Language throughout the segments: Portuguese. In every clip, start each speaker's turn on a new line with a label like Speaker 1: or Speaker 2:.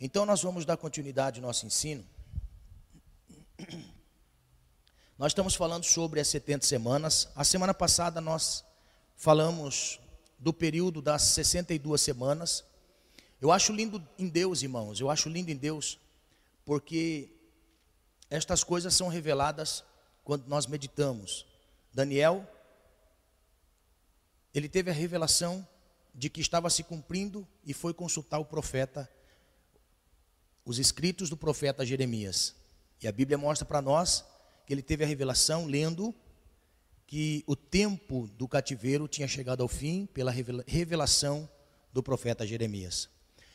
Speaker 1: Então nós vamos dar continuidade ao nosso ensino. Nós estamos falando sobre as 70 semanas. A semana passada nós falamos do período das 62 semanas. Eu acho lindo em Deus, irmãos, eu acho lindo em Deus, porque estas coisas são reveladas quando nós meditamos. Daniel, ele teve a revelação de que estava se cumprindo e foi consultar o profeta, os escritos do profeta Jeremias. E a Bíblia mostra para nós que ele teve a revelação lendo que o tempo do cativeiro tinha chegado ao fim pela revelação do profeta Jeremias.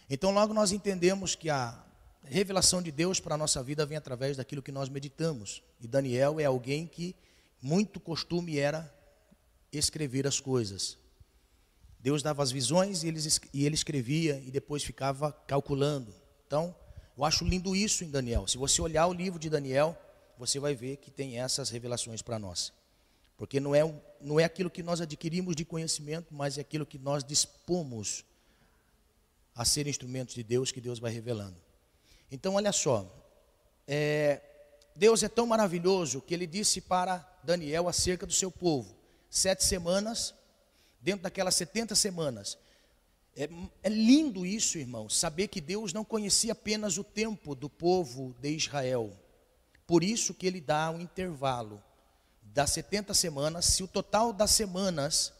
Speaker 1: Então, logo nós entendemos que a revelação de Deus para a nossa vida vem através daquilo que nós meditamos. E Daniel é alguém que muito costume era escrever as coisas. Deus dava as visões e ele, e ele escrevia e depois ficava calculando. Então, eu acho lindo isso em Daniel. Se você olhar o livro de Daniel, você vai ver que tem essas revelações para nós. Porque não é, não é aquilo que nós adquirimos de conhecimento, mas é aquilo que nós dispomos a ser instrumentos de Deus que Deus vai revelando. Então, olha só, é, Deus é tão maravilhoso que ele disse para Daniel acerca do seu povo: sete semanas, dentro daquelas 70 semanas. É, é lindo isso, irmão, saber que Deus não conhecia apenas o tempo do povo de Israel. Por isso que ele dá um intervalo das 70 semanas, se o total das semanas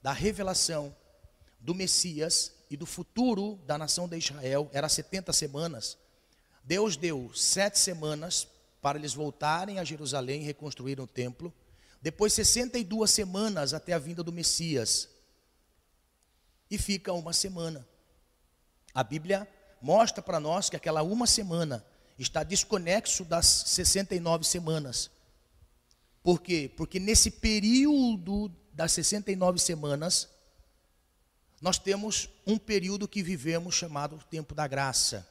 Speaker 1: da revelação do Messias e do futuro da nação de Israel era 70 semanas, Deus deu sete semanas para eles voltarem a Jerusalém e reconstruir o templo. Depois 62 semanas até a vinda do Messias. E fica uma semana. A Bíblia mostra para nós que aquela uma semana está desconexo das 69 semanas. Por quê? Porque nesse período das 69 semanas, nós temos um período que vivemos chamado tempo da graça,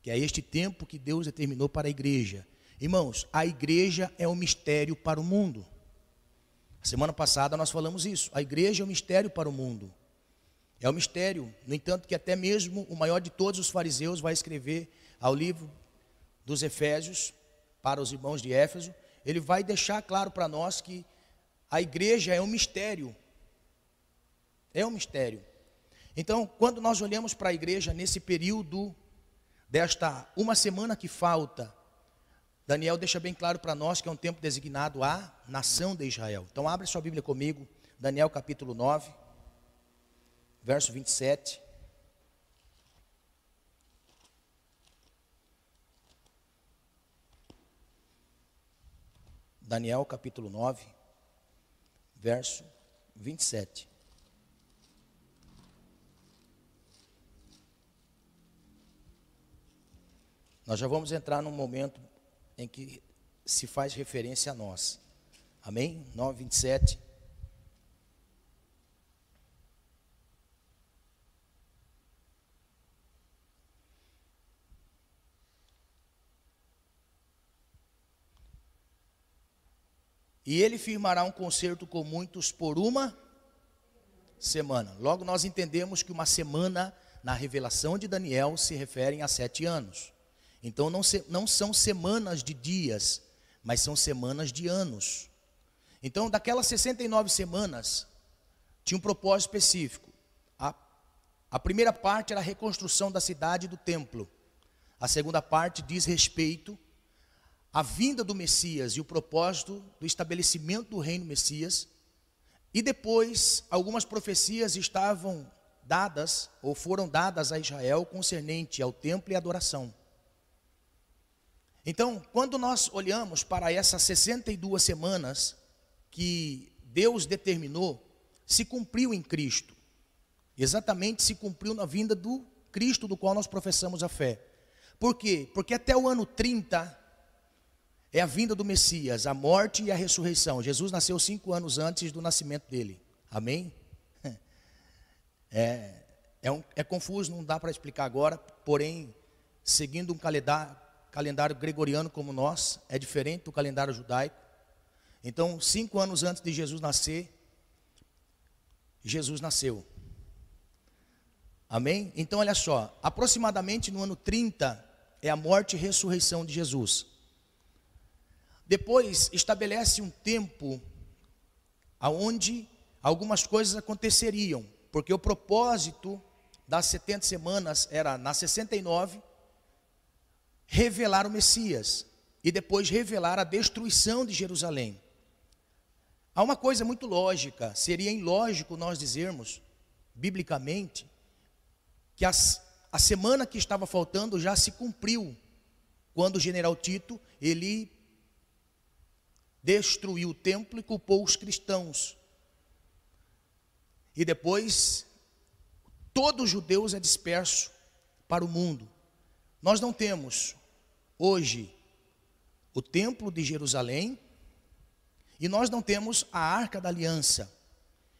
Speaker 1: que é este tempo que Deus determinou para a igreja. Irmãos, a igreja é um mistério para o mundo. Semana passada nós falamos isso. A igreja é um mistério para o mundo. É um mistério, no entanto, que até mesmo o maior de todos os fariseus vai escrever ao livro dos Efésios para os irmãos de Éfeso. Ele vai deixar claro para nós que a igreja é um mistério. É um mistério. Então, quando nós olhamos para a igreja nesse período desta uma semana que falta Daniel deixa bem claro para nós que é um tempo designado à nação de Israel. Então, abre sua Bíblia comigo, Daniel capítulo 9, verso 27. Daniel capítulo 9, verso 27. Nós já vamos entrar num momento em que se faz referência a nós. Amém? 9, 27. E ele firmará um concerto com muitos por uma semana. Logo nós entendemos que uma semana na revelação de Daniel se refere a sete anos. Então não, se, não são semanas de dias, mas são semanas de anos. Então, daquelas 69 semanas, tinha um propósito específico. A, a primeira parte era a reconstrução da cidade e do templo. A segunda parte diz respeito à vinda do Messias e o propósito do estabelecimento do reino Messias. E depois, algumas profecias estavam dadas, ou foram dadas a Israel, concernente ao templo e adoração. Então, quando nós olhamos para essas 62 semanas que Deus determinou, se cumpriu em Cristo. Exatamente se cumpriu na vinda do Cristo do qual nós professamos a fé. Por quê? Porque até o ano 30 é a vinda do Messias, a morte e a ressurreição. Jesus nasceu cinco anos antes do nascimento dele. Amém? É, é, um, é confuso, não dá para explicar agora, porém, seguindo um calendário, calendário gregoriano como nós, é diferente do calendário judaico. Então, cinco anos antes de Jesus nascer, Jesus nasceu. Amém? Então, olha só, aproximadamente no ano 30 é a morte e ressurreição de Jesus. Depois estabelece um tempo aonde algumas coisas aconteceriam, porque o propósito das 70 semanas era na 69 revelar o Messias e depois revelar a destruição de Jerusalém. Há uma coisa muito lógica, seria ilógico nós dizermos, biblicamente, que as, a semana que estava faltando já se cumpriu, quando o general Tito, ele destruiu o templo e culpou os cristãos. E depois, todo judeus é disperso para o mundo. Nós não temos hoje o templo de Jerusalém e nós não temos a arca da aliança,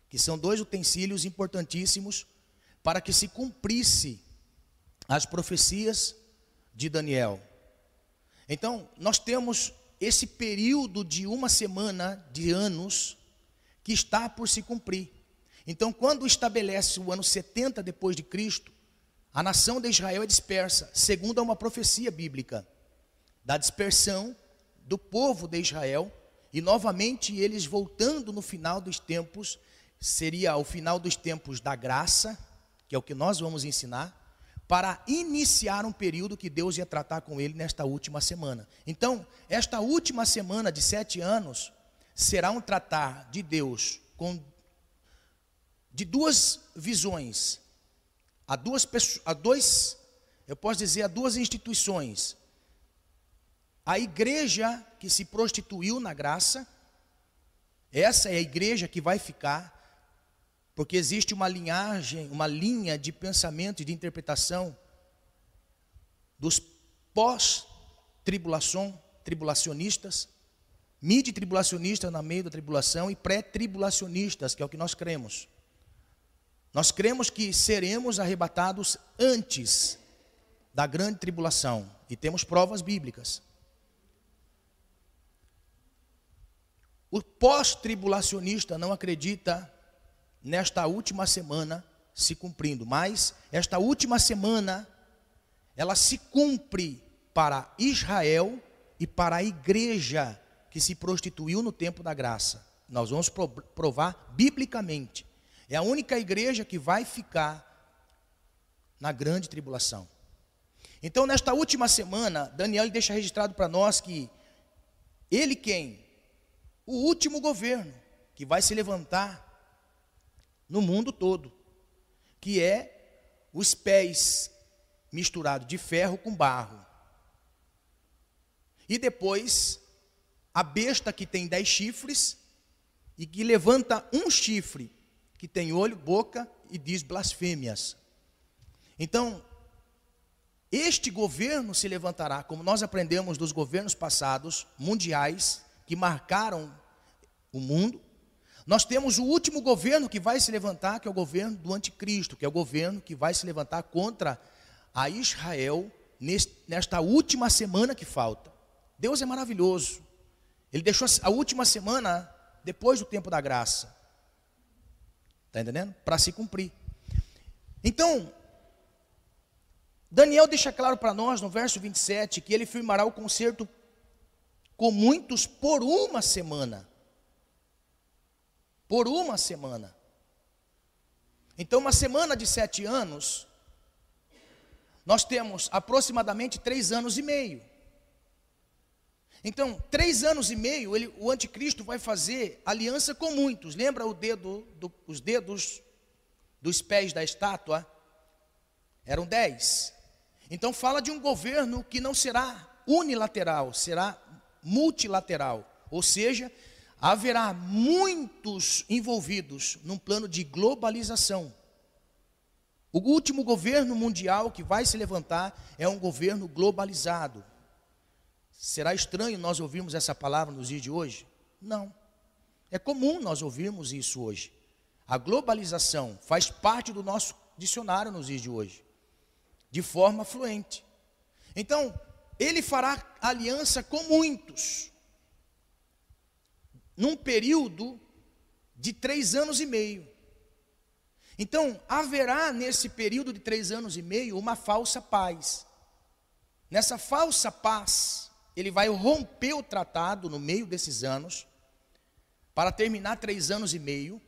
Speaker 1: que são dois utensílios importantíssimos para que se cumprisse as profecias de Daniel. Então, nós temos esse período de uma semana de anos que está por se cumprir. Então, quando estabelece o ano 70 depois de Cristo, a nação de Israel é dispersa, segundo uma profecia bíblica, da dispersão do povo de Israel, e novamente eles voltando no final dos tempos, seria o final dos tempos da graça, que é o que nós vamos ensinar, para iniciar um período que Deus ia tratar com ele nesta última semana. Então, esta última semana de sete anos será um tratar de Deus com de duas visões, a duas a dois, eu posso dizer, a duas instituições. A igreja que se prostituiu na graça, essa é a igreja que vai ficar porque existe uma linhagem, uma linha de pensamento e de interpretação dos pós-tribulação, tribulacionistas, midi-tribulacionistas na meio da tribulação e pré-tribulacionistas, que é o que nós cremos. Nós cremos que seremos arrebatados antes da grande tribulação e temos provas bíblicas. O pós-tribulacionista não acredita nesta última semana se cumprindo, mas esta última semana ela se cumpre para Israel e para a igreja que se prostituiu no tempo da graça. Nós vamos provar biblicamente. É a única igreja que vai ficar na grande tribulação. Então, nesta última semana, Daniel deixa registrado para nós que ele quem? O último governo que vai se levantar no mundo todo, que é os pés misturados de ferro com barro. E depois, a besta que tem dez chifres e que levanta um chifre, que tem olho, boca e diz blasfêmias. Então, este governo se levantará, como nós aprendemos dos governos passados, mundiais, que marcaram o mundo, nós temos o último governo que vai se levantar, que é o governo do anticristo, que é o governo que vai se levantar contra a Israel nesta última semana que falta. Deus é maravilhoso. Ele deixou a última semana depois do tempo da graça. Está entendendo? Para se cumprir. Então, Daniel deixa claro para nós no verso 27 que ele firmará o concerto com muitos por uma semana por uma semana. Então, uma semana de sete anos, nós temos aproximadamente três anos e meio. Então, três anos e meio, ele, o anticristo vai fazer aliança com muitos. Lembra o dedo, do, os dedos dos pés da estátua? Eram dez. Então, fala de um governo que não será unilateral, será multilateral. Ou seja, haverá muitos envolvidos num plano de globalização. O último governo mundial que vai se levantar é um governo globalizado. Será estranho nós ouvirmos essa palavra nos dias de hoje? Não. É comum nós ouvirmos isso hoje. A globalização faz parte do nosso dicionário nos dias de hoje, de forma fluente. Então, ele fará aliança com muitos num período de três anos e meio. Então, haverá nesse período de três anos e meio uma falsa paz. Nessa falsa paz, ele vai romper o tratado no meio desses anos, para terminar três anos e meio,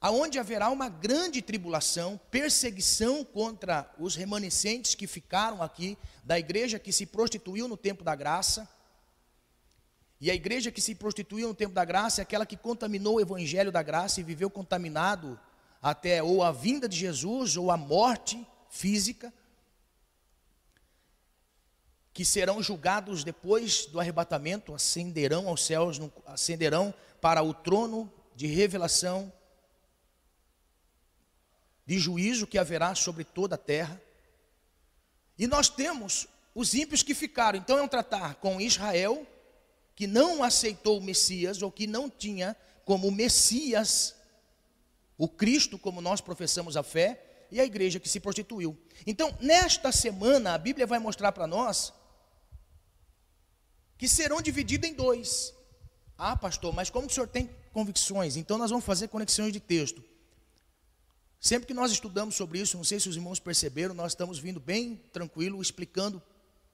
Speaker 1: aonde haverá uma grande tribulação, perseguição contra os remanescentes que ficaram aqui da igreja que se prostituiu no tempo da graça. E a igreja que se prostituiu no tempo da graça é aquela que contaminou o evangelho da graça e viveu contaminado até ou a vinda de Jesus ou a morte física, que serão julgados depois do arrebatamento, ascenderão aos céus, ascenderão para o trono de revelação de juízo que haverá sobre toda a terra. E nós temos os ímpios que ficaram. Então é um tratar com Israel, que não aceitou o Messias, ou que não tinha como Messias o Cristo, como nós professamos a fé, e a igreja que se prostituiu. Então, nesta semana, a Bíblia vai mostrar para nós que serão divididos em dois. Ah, pastor, mas como o senhor tem convicções? Então, nós vamos fazer conexões de texto. Sempre que nós estudamos sobre isso, não sei se os irmãos perceberam, nós estamos vindo bem tranquilo, explicando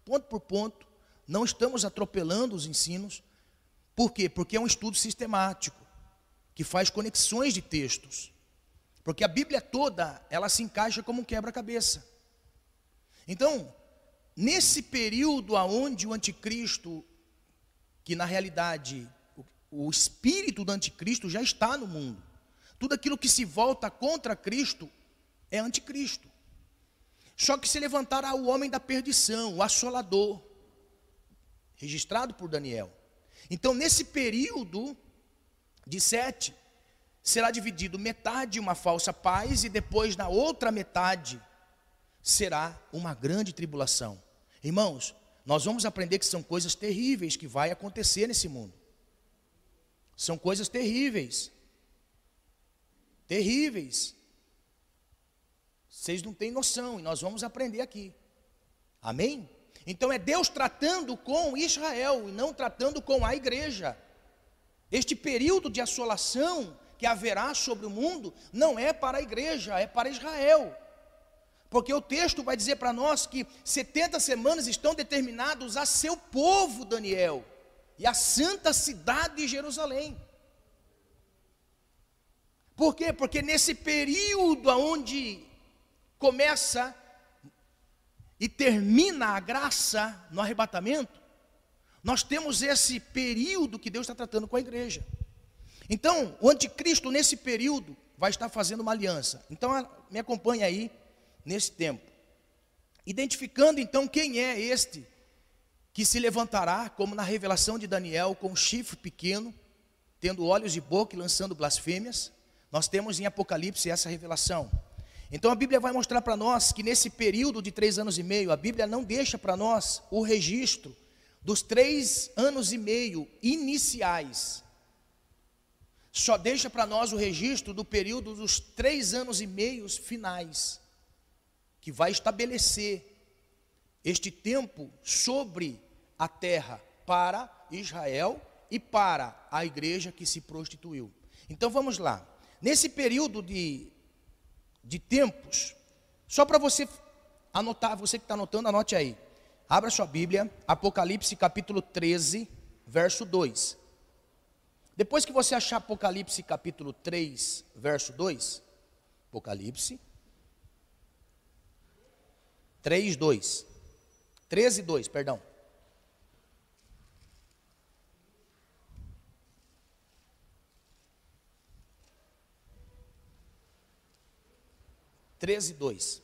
Speaker 1: ponto por ponto, não estamos atropelando os ensinos. Por quê? Porque é um estudo sistemático, que faz conexões de textos. Porque a Bíblia toda, ela se encaixa como um quebra-cabeça. Então, nesse período aonde o anticristo, que na realidade o, o espírito do anticristo já está no mundo, tudo aquilo que se volta contra Cristo é anticristo. Só que se levantará o homem da perdição, o assolador, registrado por Daniel. Então, nesse período de sete, será dividido metade uma falsa paz, e depois, na outra metade, será uma grande tribulação. Irmãos, nós vamos aprender que são coisas terríveis que vai acontecer nesse mundo. São coisas terríveis terríveis. Vocês não têm noção, e nós vamos aprender aqui. Amém? Então é Deus tratando com Israel e não tratando com a igreja. Este período de assolação que haverá sobre o mundo não é para a igreja, é para Israel. Porque o texto vai dizer para nós que 70 semanas estão determinados a seu povo, Daniel, e a santa cidade de Jerusalém. Por quê? Porque nesse período onde começa e termina a graça no arrebatamento, nós temos esse período que Deus está tratando com a igreja. Então, o anticristo, nesse período, vai estar fazendo uma aliança. Então, me acompanhe aí nesse tempo. Identificando então quem é este que se levantará, como na revelação de Daniel, com um chifre pequeno, tendo olhos de boca e lançando blasfêmias. Nós temos em Apocalipse essa revelação. Então a Bíblia vai mostrar para nós que nesse período de três anos e meio, a Bíblia não deixa para nós o registro dos três anos e meio iniciais. Só deixa para nós o registro do período dos três anos e meios finais, que vai estabelecer este tempo sobre a terra para Israel e para a igreja que se prostituiu. Então vamos lá. Nesse período de, de tempos, só para você anotar, você que está anotando, anote aí. Abra sua Bíblia, Apocalipse capítulo 13, verso 2. Depois que você achar Apocalipse capítulo 3, verso 2, Apocalipse 3, 2. 13, 2, perdão. 13, 2.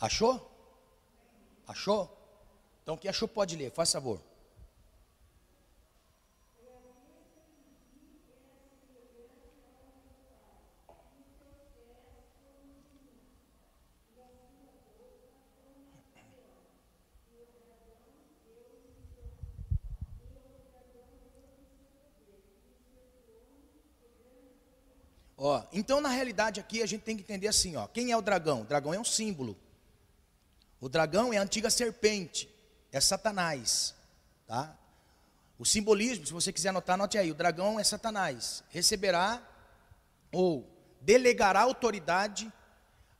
Speaker 1: Achou? Achou? Então quem achou pode ler, faz favor. Ó, então na realidade aqui a gente tem que entender assim, ó, quem é o dragão? O dragão é um símbolo. O dragão é a antiga serpente, é Satanás, tá? O simbolismo, se você quiser anotar, anote aí, o dragão é Satanás. Receberá ou delegará autoridade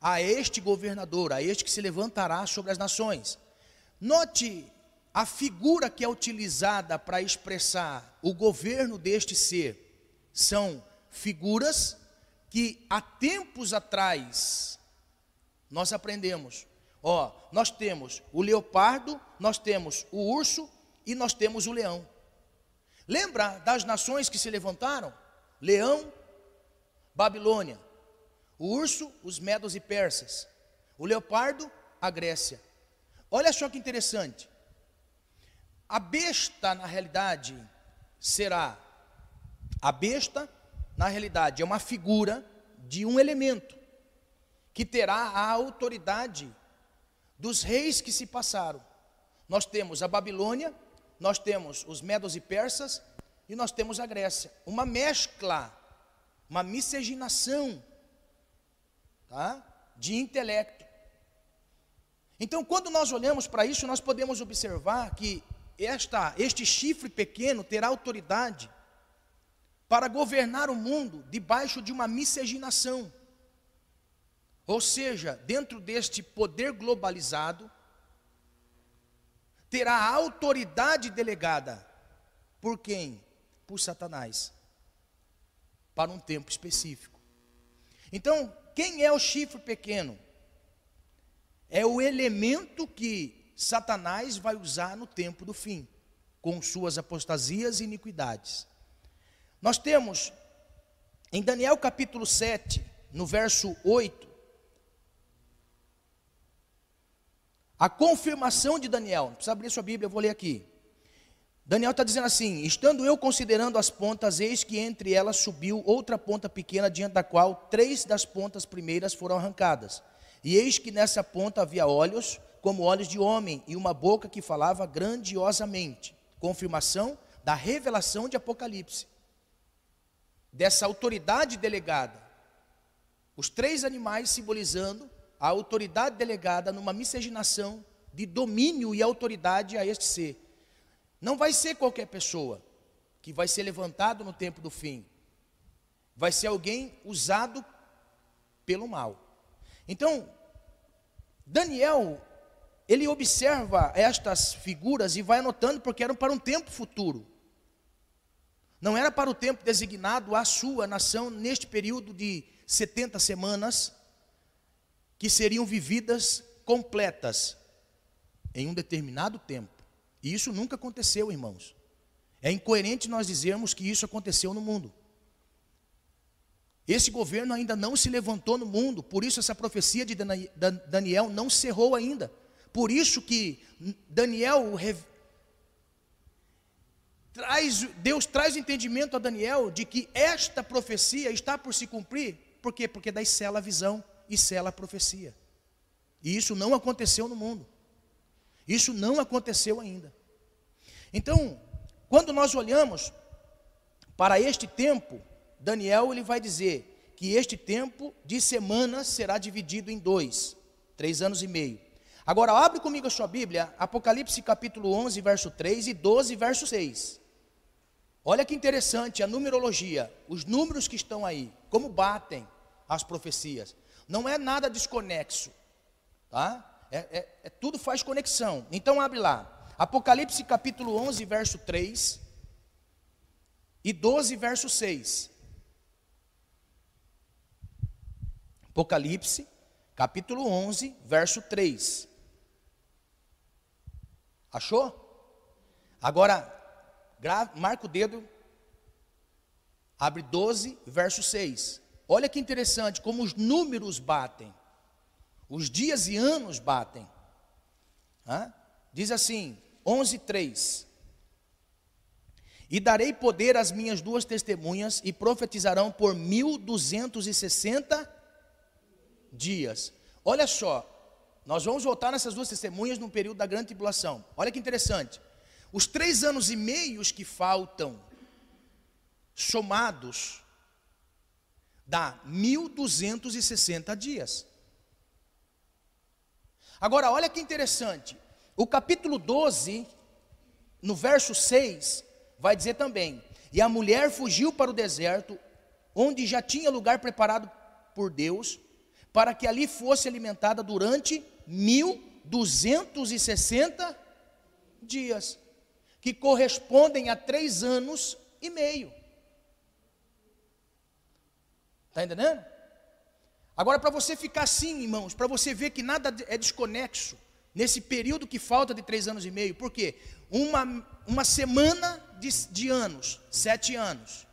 Speaker 1: a este governador, a este que se levantará sobre as nações. Note a figura que é utilizada para expressar o governo deste ser. São figuras que há tempos atrás nós aprendemos. Ó, nós temos o leopardo, nós temos o urso e nós temos o leão. Lembra das nações que se levantaram? Leão, Babilônia. O urso, os medos e persas. O leopardo, a Grécia. Olha só que interessante. A besta, na realidade, será. A besta, na realidade, é uma figura de um elemento que terá a autoridade dos reis que se passaram. Nós temos a Babilônia, nós temos os medos e persas e nós temos a Grécia. Uma mescla, uma miscigenação tá? de intelecto. Então, quando nós olhamos para isso, nós podemos observar que esta, este chifre pequeno terá autoridade para governar o mundo debaixo de uma miscigenação. Ou seja, dentro deste poder globalizado, terá autoridade delegada por quem? Por Satanás, para um tempo específico. Então, quem é o chifre pequeno? É o elemento que Satanás vai usar no tempo do fim, com suas apostasias e iniquidades. Nós temos em Daniel capítulo 7, no verso 8, A confirmação de Daniel, não precisa abrir sua Bíblia, eu vou ler aqui. Daniel está dizendo assim: Estando eu considerando as pontas, eis que entre elas subiu outra ponta pequena, diante da qual três das pontas primeiras foram arrancadas. E eis que nessa ponta havia olhos, como olhos de homem, e uma boca que falava grandiosamente. Confirmação da revelação de Apocalipse, dessa autoridade delegada. Os três animais simbolizando a autoridade delegada numa miscigenação de domínio e autoridade a este ser. Não vai ser qualquer pessoa que vai ser levantado no tempo do fim. Vai ser alguém usado pelo mal. Então, Daniel, ele observa estas figuras e vai anotando porque eram para um tempo futuro. Não era para o tempo designado à sua nação neste período de 70 semanas, que seriam vividas completas em um determinado tempo. E isso nunca aconteceu, irmãos. É incoerente nós dizermos que isso aconteceu no mundo. Esse governo ainda não se levantou no mundo, por isso essa profecia de Daniel não cerrou ainda. Por isso que Daniel traz, Deus traz o entendimento a Daniel de que esta profecia está por se cumprir. Por quê? Porque daí sela a visão e sela a profecia. E isso não aconteceu no mundo. Isso não aconteceu ainda. Então, quando nós olhamos para este tempo, Daniel ele vai dizer que este tempo de semanas será dividido em dois, três anos e meio. Agora, abre comigo a sua Bíblia, Apocalipse capítulo 11, verso 3 e 12, verso 6. Olha que interessante a numerologia, os números que estão aí, como batem as profecias. Não é nada desconexo, tá? É, é, é, tudo faz conexão. Então abre lá. Apocalipse capítulo 11, verso 3 e 12, verso 6. Apocalipse, capítulo 11, verso 3. Achou? Agora, marca o dedo, abre 12, verso 6. Olha que interessante como os números batem, os dias e anos batem. Hã? Diz assim, 11:3. E darei poder às minhas duas testemunhas e profetizarão por 1260 dias. Olha só, nós vamos voltar nessas duas testemunhas no período da grande tribulação. Olha que interessante. Os três anos e meios que faltam, somados, Dá 1260 dias. Agora, olha que interessante. O capítulo 12, no verso 6, vai dizer também: E a mulher fugiu para o deserto, onde já tinha lugar preparado por Deus, para que ali fosse alimentada durante 1260 dias, que correspondem a três anos e meio. Está entendendo? Agora, para você ficar assim, irmãos, para você ver que nada é desconexo, nesse período que falta de três anos e meio, por quê? Uma, uma semana de, de anos, sete anos.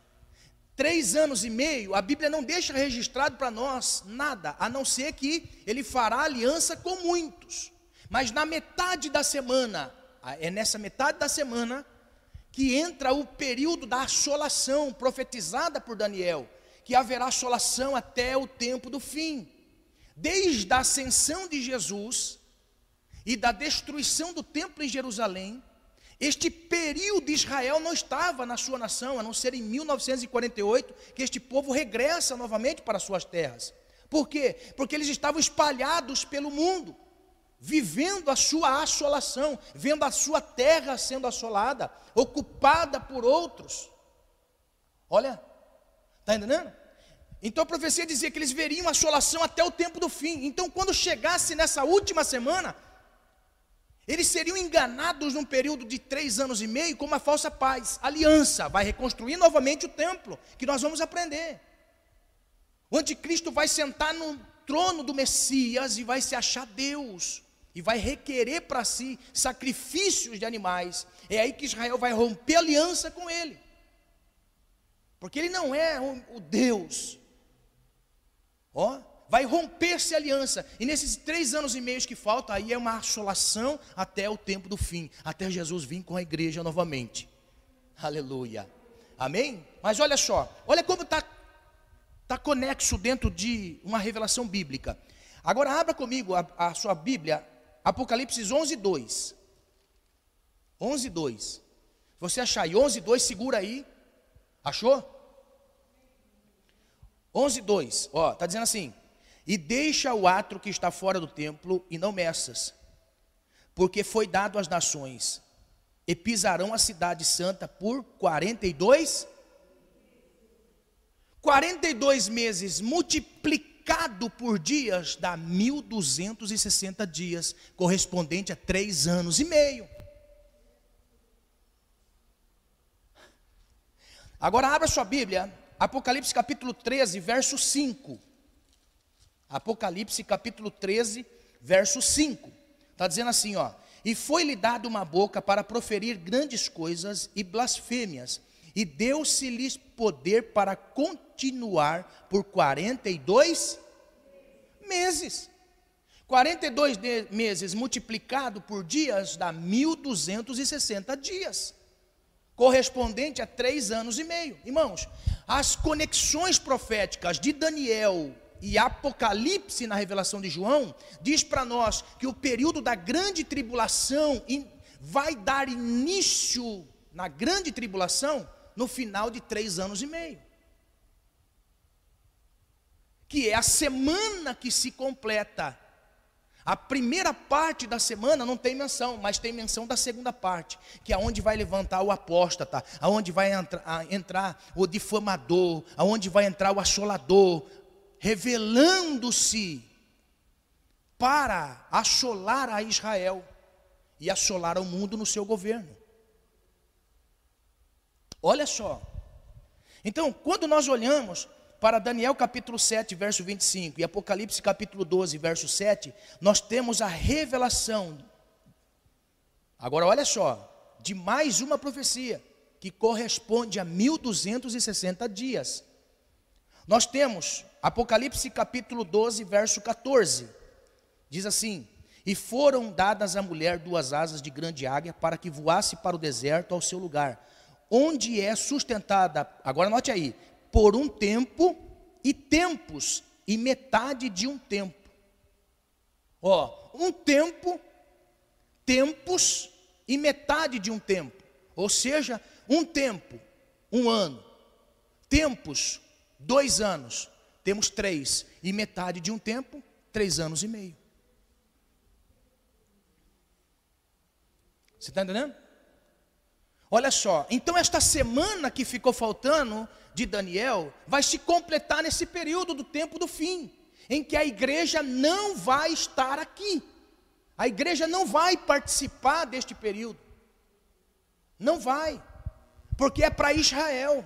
Speaker 1: Três anos e meio, a Bíblia não deixa registrado para nós nada, a não ser que ele fará aliança com muitos. Mas na metade da semana, é nessa metade da semana, que entra o período da assolação profetizada por Daniel que haverá assolação até o tempo do fim. Desde a ascensão de Jesus e da destruição do templo em Jerusalém, este período de Israel não estava na sua nação, a não ser em 1948 que este povo regressa novamente para suas terras. Por quê? Porque eles estavam espalhados pelo mundo, vivendo a sua assolação, vendo a sua terra sendo assolada, ocupada por outros. Olha, Está entendendo? Então a profecia dizia que eles veriam a assolação até o tempo do fim. Então, quando chegasse nessa última semana, eles seriam enganados num período de três anos e meio com uma falsa paz. Aliança vai reconstruir novamente o templo, que nós vamos aprender. O anticristo vai sentar no trono do Messias e vai se achar Deus. E vai requerer para si sacrifícios de animais. É aí que Israel vai romper aliança com ele. Porque ele não é o, Deus. Ó, vai romper-se aliança. E nesses três anos e meio que falta, aí é uma assolação até o tempo do fim, até Jesus vir com a igreja novamente. Aleluia. Amém? Mas olha só, olha como está tá conexo dentro de uma revelação bíblica. Agora abra comigo a, a sua Bíblia, Apocalipse 11, 2. 11, 2. Você achar aí 11, 2, segura aí. Achou? 11, 2, ó, está dizendo assim: E deixa o atro que está fora do templo e não meças, porque foi dado às nações, e pisarão a cidade santa por 42 42 meses multiplicado por dias dá 1260 dias, correspondente a três anos e meio. Agora abra sua Bíblia Apocalipse capítulo 13, verso 5. Apocalipse capítulo 13, verso 5. Está dizendo assim, ó. E foi-lhe dado uma boca para proferir grandes coisas e blasfêmias, e deu-se-lhes poder para continuar por 42 meses. 42 meses multiplicado por dias dá 1260 dias correspondente a três anos e meio. Irmãos, as conexões proféticas de Daniel e Apocalipse na revelação de João diz para nós que o período da grande tribulação vai dar início na grande tribulação no final de três anos e meio. Que é a semana que se completa a primeira parte da semana não tem menção, mas tem menção da segunda parte, que é onde vai levantar o apóstata, aonde vai entrar, entrar o difamador, aonde vai entrar o assolador, revelando-se para assolar a Israel e assolar o mundo no seu governo. Olha só. Então, quando nós olhamos para Daniel capítulo 7, verso 25 e Apocalipse capítulo 12, verso 7, nós temos a revelação. Agora olha só, de mais uma profecia que corresponde a 1260 dias. Nós temos Apocalipse capítulo 12, verso 14. Diz assim: E foram dadas à mulher duas asas de grande águia para que voasse para o deserto ao seu lugar, onde é sustentada, agora note aí, por um tempo e tempos e metade de um tempo. Ó, um tempo, tempos e metade de um tempo. Ou seja, um tempo, um ano. Tempos, dois anos. temos três. E metade de um tempo, três anos e meio. Você está entendendo? Olha só, então esta semana que ficou faltando de Daniel vai se completar nesse período do tempo do fim, em que a igreja não vai estar aqui. A igreja não vai participar deste período. Não vai, porque é para Israel.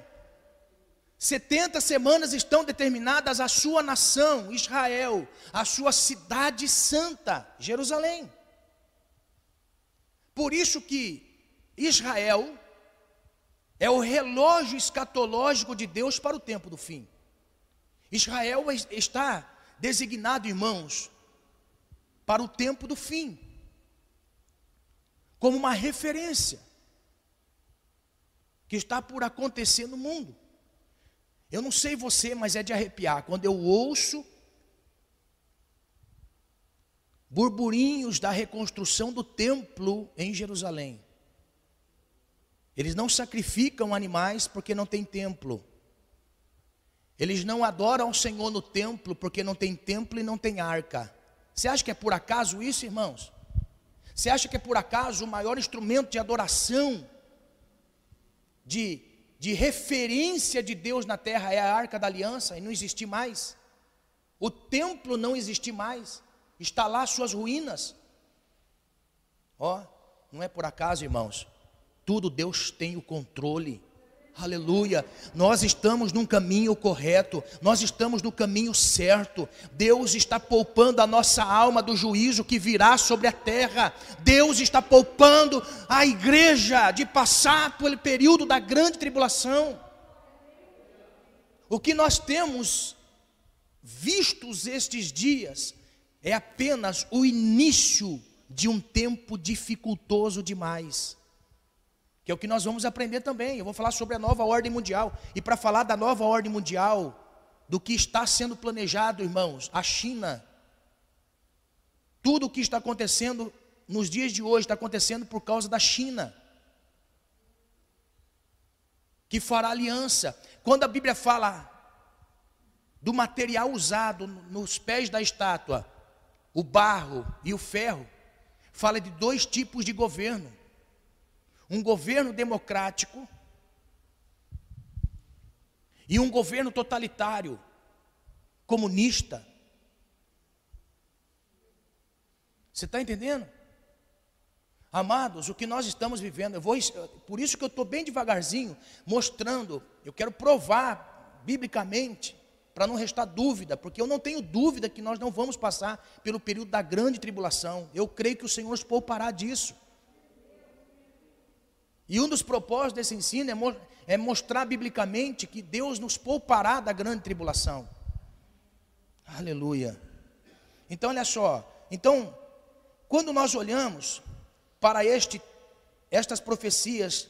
Speaker 1: 70 semanas estão determinadas à sua nação, Israel, à sua cidade santa, Jerusalém. Por isso que Israel é o relógio escatológico de Deus para o tempo do fim. Israel está designado, irmãos, para o tempo do fim, como uma referência que está por acontecer no mundo. Eu não sei você, mas é de arrepiar. Quando eu ouço burburinhos da reconstrução do templo em Jerusalém. Eles não sacrificam animais porque não tem templo. Eles não adoram o Senhor no templo porque não tem templo e não tem arca. Você acha que é por acaso isso, irmãos? Você acha que é por acaso o maior instrumento de adoração, de de referência de Deus na terra é a arca da aliança e não existe mais. O templo não existe mais. Está lá suas ruínas. Ó, não é por acaso, irmãos. Tudo Deus tem o controle. Aleluia. Nós estamos num caminho correto, nós estamos no caminho certo. Deus está poupando a nossa alma do juízo que virá sobre a terra. Deus está poupando a igreja de passar pelo período da grande tribulação. O que nós temos vistos estes dias é apenas o início de um tempo dificultoso demais que é o que nós vamos aprender também. Eu vou falar sobre a nova ordem mundial. E para falar da nova ordem mundial, do que está sendo planejado, irmãos, a China, tudo o que está acontecendo nos dias de hoje está acontecendo por causa da China, que fará aliança. Quando a Bíblia fala do material usado nos pés da estátua, o barro e o ferro, fala de dois tipos de governo um governo democrático e um governo totalitário, comunista. Você está entendendo? Amados, o que nós estamos vivendo, eu vou, por isso que eu estou bem devagarzinho, mostrando, eu quero provar biblicamente, para não restar dúvida, porque eu não tenho dúvida que nós não vamos passar pelo período da grande tribulação. Eu creio que o Senhor nos poupará disso. E um dos propósitos desse ensino é, é mostrar biblicamente que Deus nos poupará da grande tribulação. Aleluia. Então, olha só. Então, quando nós olhamos para este, estas profecias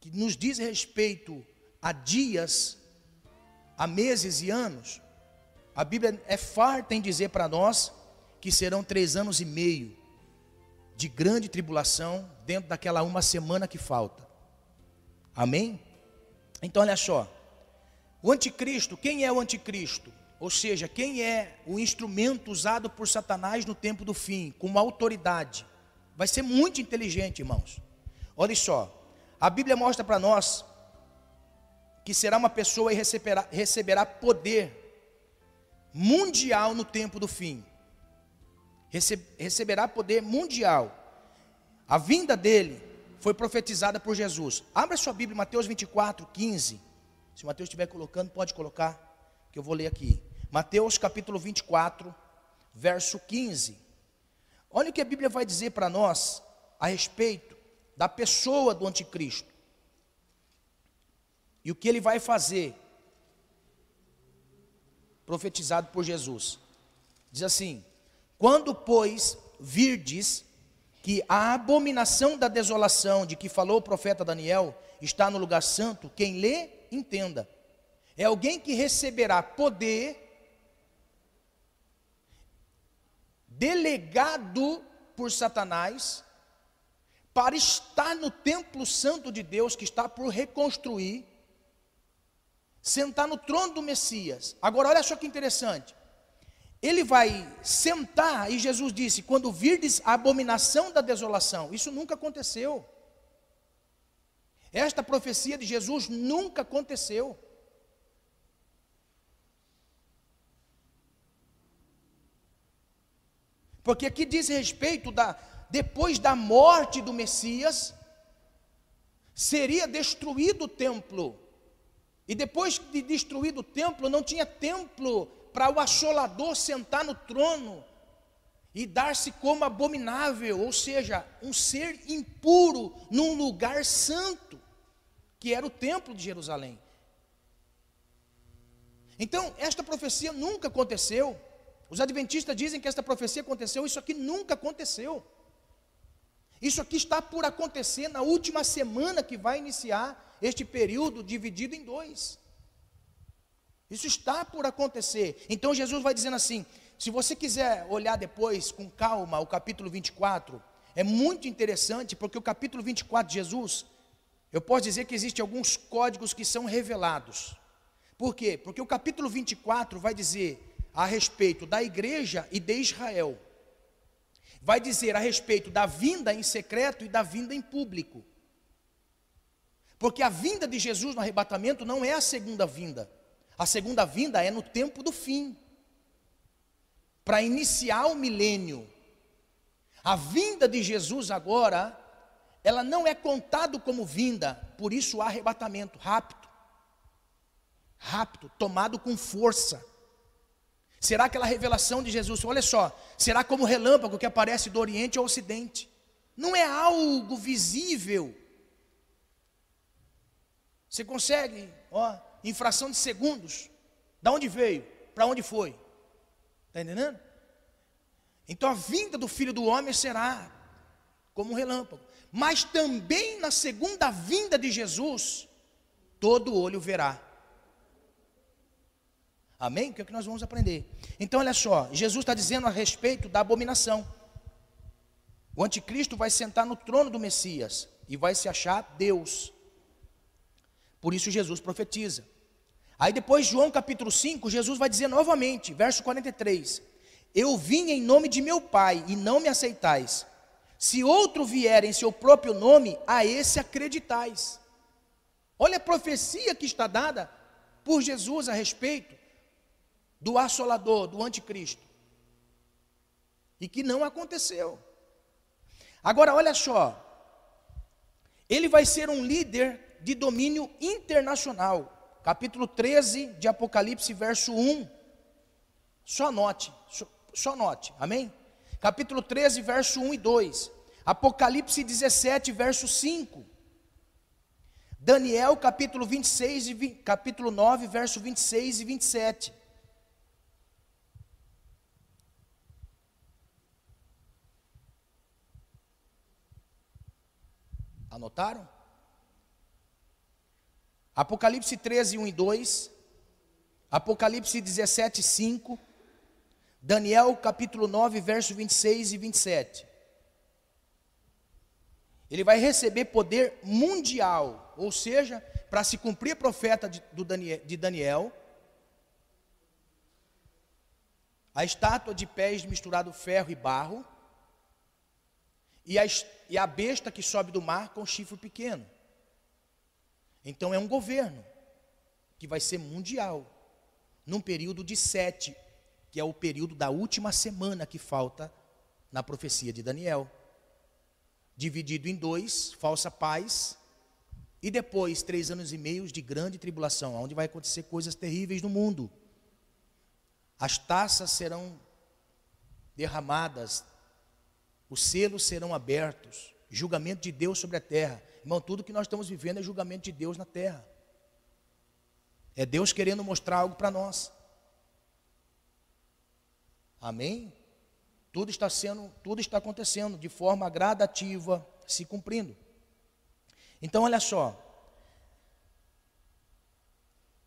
Speaker 1: que nos diz respeito a dias, a meses e anos, a Bíblia é farta em dizer para nós que serão três anos e meio de grande tribulação dentro daquela uma semana que falta. Amém? Então olha só. O anticristo, quem é o anticristo? Ou seja, quem é o instrumento usado por Satanás no tempo do fim, com uma autoridade? Vai ser muito inteligente, irmãos. Olha só, a Bíblia mostra para nós que será uma pessoa e receberá, receberá poder mundial no tempo do fim receberá poder mundial. A vinda dele foi profetizada por Jesus. Abra sua Bíblia, Mateus 24, 15. Se Mateus estiver colocando, pode colocar, que eu vou ler aqui. Mateus capítulo 24, verso 15. Olha o que a Bíblia vai dizer para nós a respeito da pessoa do anticristo. E o que ele vai fazer, profetizado por Jesus. Diz assim: quando, pois, virdes que a abominação da desolação de que falou o profeta Daniel está no lugar santo, quem lê, entenda. É alguém que receberá poder delegado por Satanás para estar no templo santo de Deus que está por reconstruir, sentar no trono do Messias. Agora, olha só que interessante. Ele vai sentar, e Jesus disse: quando virdes a abominação da desolação. Isso nunca aconteceu. Esta profecia de Jesus nunca aconteceu. Porque aqui diz respeito da depois da morte do Messias seria destruído o templo. E depois de destruído o templo, não tinha templo para o assolador sentar no trono e dar-se como abominável, ou seja, um ser impuro num lugar santo, que era o templo de Jerusalém. Então, esta profecia nunca aconteceu. Os adventistas dizem que esta profecia aconteceu, isso aqui nunca aconteceu. Isso aqui está por acontecer na última semana que vai iniciar este período dividido em dois. Isso está por acontecer. Então Jesus vai dizendo assim: se você quiser olhar depois com calma o capítulo 24, é muito interessante, porque o capítulo 24 de Jesus, eu posso dizer que existem alguns códigos que são revelados. Por quê? Porque o capítulo 24 vai dizer a respeito da igreja e de Israel. Vai dizer a respeito da vinda em secreto e da vinda em público. Porque a vinda de Jesus no arrebatamento não é a segunda vinda. A segunda vinda é no tempo do fim para iniciar o milênio. A vinda de Jesus agora, ela não é contado como vinda, por isso o arrebatamento rápido. Rápido, tomado com força. Será aquela revelação de Jesus? Olha só, será como relâmpago que aparece do Oriente ao Ocidente. Não é algo visível. Você consegue, ó, em fração de segundos, da onde veio, para onde foi. Está entendendo? Então a vinda do filho do homem será como um relâmpago. Mas também na segunda vinda de Jesus, todo olho verá. Amém? Que é o que nós vamos aprender. Então, olha só, Jesus está dizendo a respeito da abominação. O anticristo vai sentar no trono do Messias e vai se achar Deus. Por isso Jesus profetiza. Aí depois, João capítulo 5, Jesus vai dizer novamente, verso 43: Eu vim em nome de meu Pai e não me aceitais. Se outro vier em seu próprio nome, a esse acreditais. Olha a profecia que está dada por Jesus a respeito do assolador, do anticristo. E que não aconteceu. Agora, olha só. Ele vai ser um líder de domínio internacional capítulo 13 de Apocalipse, verso 1. Só note, só note, amém? Capítulo 13, verso 1 e 2. Apocalipse 17, verso 5. Daniel, capítulo 26 e 20, capítulo 9, verso 26 e 27. Anotaram? Apocalipse 13, 1 e 2, Apocalipse 17, 5, Daniel capítulo 9, verso 26 e 27. Ele vai receber poder mundial, ou seja, para se cumprir a profeta de, Daniel, de Daniel, a estátua de pés misturado ferro e barro, e a, e a besta que sobe do mar com chifre pequeno. Então é um governo que vai ser mundial, num período de sete, que é o período da última semana que falta na profecia de Daniel. Dividido em dois, falsa paz, e depois três anos e meio de grande tribulação, onde vai acontecer coisas terríveis no mundo. As taças serão derramadas, os selos serão abertos, julgamento de Deus sobre a terra. Irmão, tudo que nós estamos vivendo é julgamento de Deus na terra. É Deus querendo mostrar algo para nós. Amém? Tudo está sendo, tudo está acontecendo de forma gradativa, se cumprindo. Então, olha só.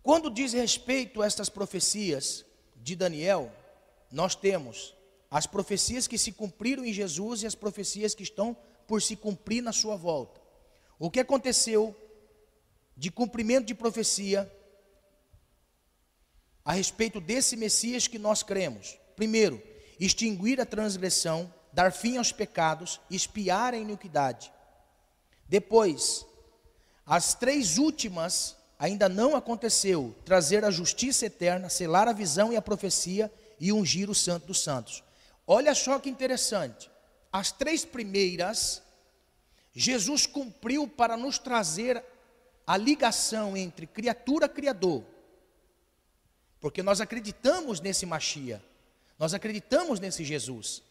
Speaker 1: Quando diz respeito a estas profecias de Daniel, nós temos as profecias que se cumpriram em Jesus e as profecias que estão por se cumprir na sua volta. O que aconteceu de cumprimento de profecia a respeito desse Messias que nós cremos. Primeiro, extinguir a transgressão, dar fim aos pecados, espiar a iniquidade. Depois, as três últimas ainda não aconteceu: trazer a justiça eterna, selar a visão e a profecia e ungir o Santo dos Santos. Olha só que interessante. As três primeiras, Jesus cumpriu para nos trazer a ligação entre criatura e criador. Porque nós acreditamos nesse Machia, nós acreditamos nesse Jesus.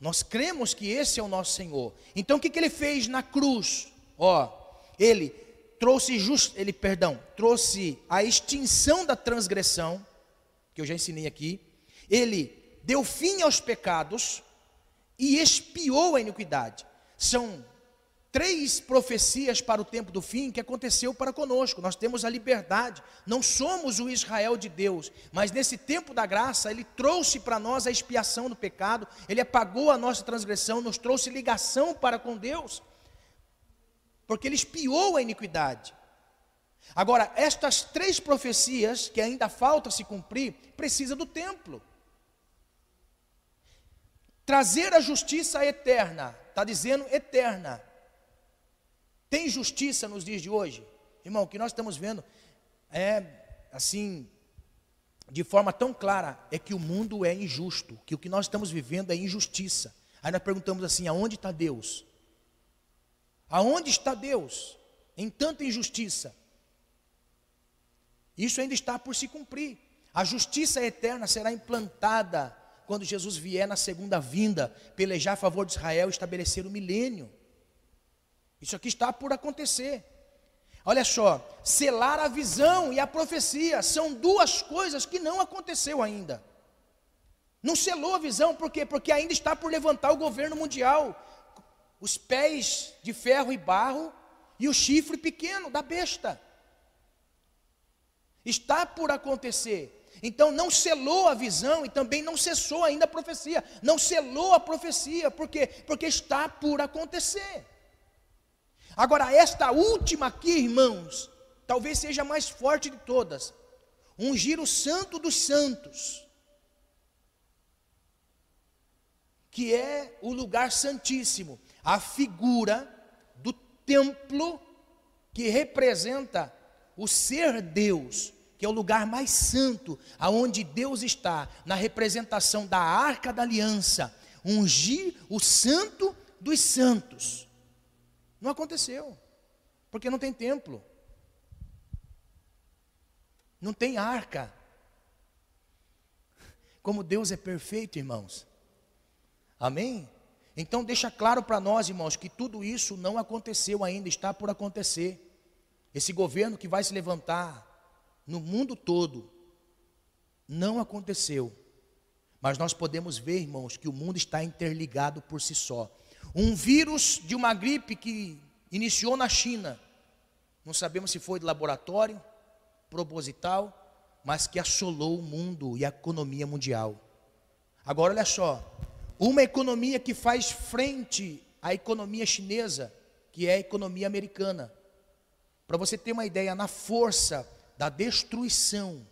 Speaker 1: Nós cremos que esse é o nosso Senhor. Então o que, que ele fez na cruz? Ó, ele trouxe just, ele, perdão, trouxe a extinção da transgressão, que eu já ensinei aqui. Ele deu fim aos pecados e expiou a iniquidade. São três profecias para o tempo do fim que aconteceu para conosco. Nós temos a liberdade, não somos o Israel de Deus, mas nesse tempo da graça, Ele trouxe para nós a expiação do pecado, Ele apagou a nossa transgressão, nos trouxe ligação para com Deus, porque Ele expiou a iniquidade. Agora, estas três profecias que ainda falta se cumprir, precisa do templo. Trazer a justiça eterna, está dizendo eterna, tem justiça nos dias de hoje? Irmão, o que nós estamos vendo é, assim, de forma tão clara, é que o mundo é injusto, que o que nós estamos vivendo é injustiça. Aí nós perguntamos assim: aonde está Deus? Aonde está Deus em tanta injustiça? Isso ainda está por se cumprir. A justiça eterna será implantada quando Jesus vier na segunda vinda, pelejar a favor de Israel e estabelecer o milênio. Isso aqui está por acontecer. Olha só, selar a visão e a profecia são duas coisas que não aconteceu ainda. Não selou a visão, por quê? Porque ainda está por levantar o governo mundial. Os pés de ferro e barro e o chifre pequeno da besta. Está por acontecer. Então não selou a visão e também não cessou ainda a profecia. Não selou a profecia, por quê? Porque está por acontecer. Agora, esta última aqui, irmãos, talvez seja a mais forte de todas. Ungir o santo dos santos, que é o lugar santíssimo, a figura do templo que representa o ser Deus, que é o lugar mais santo, aonde Deus está, na representação da arca da aliança, ungir o santo dos santos. Não aconteceu, porque não tem templo, não tem arca. Como Deus é perfeito, irmãos. Amém? Então deixa claro para nós, irmãos, que tudo isso não aconteceu ainda, está por acontecer. Esse governo que vai se levantar no mundo todo não aconteceu. Mas nós podemos ver, irmãos, que o mundo está interligado por si só. Um vírus de uma gripe que iniciou na China, não sabemos se foi de laboratório, proposital, mas que assolou o mundo e a economia mundial. Agora olha só, uma economia que faz frente à economia chinesa, que é a economia americana. Para você ter uma ideia, na força da destruição.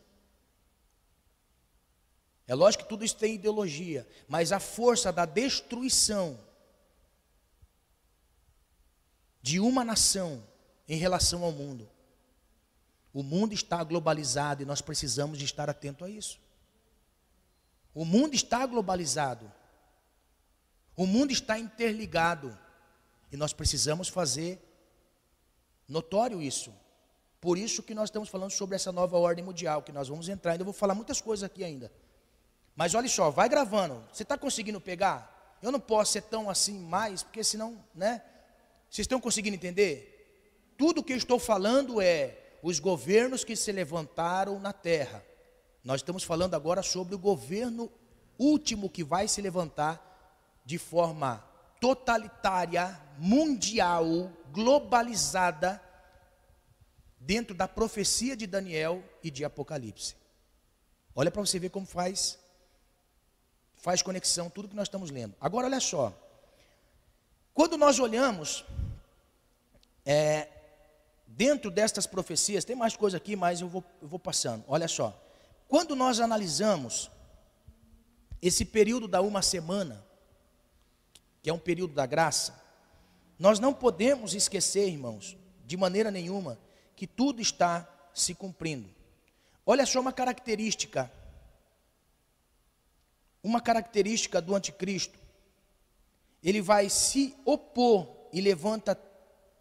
Speaker 1: É lógico que tudo isso tem ideologia, mas a força da destruição de uma nação em relação ao mundo. O mundo está globalizado e nós precisamos de estar atento a isso. O mundo está globalizado. O mundo está interligado e nós precisamos fazer notório isso. Por isso que nós estamos falando sobre essa nova ordem mundial, que nós vamos entrar. Ainda vou falar muitas coisas aqui ainda. Mas olha só, vai gravando. Você está conseguindo pegar? Eu não posso ser tão assim mais, porque senão, né? Vocês estão conseguindo entender? Tudo que eu estou falando é os governos que se levantaram na terra. Nós estamos falando agora sobre o governo último que vai se levantar de forma totalitária, mundial, globalizada, dentro da profecia de Daniel e de Apocalipse. Olha para você ver como faz faz conexão tudo que nós estamos lendo. Agora olha só. Quando nós olhamos é, dentro destas profecias, tem mais coisa aqui, mas eu vou, eu vou passando. Olha só. Quando nós analisamos esse período da uma semana, que é um período da graça, nós não podemos esquecer, irmãos, de maneira nenhuma, que tudo está se cumprindo. Olha só uma característica, uma característica do anticristo. Ele vai se opor e levanta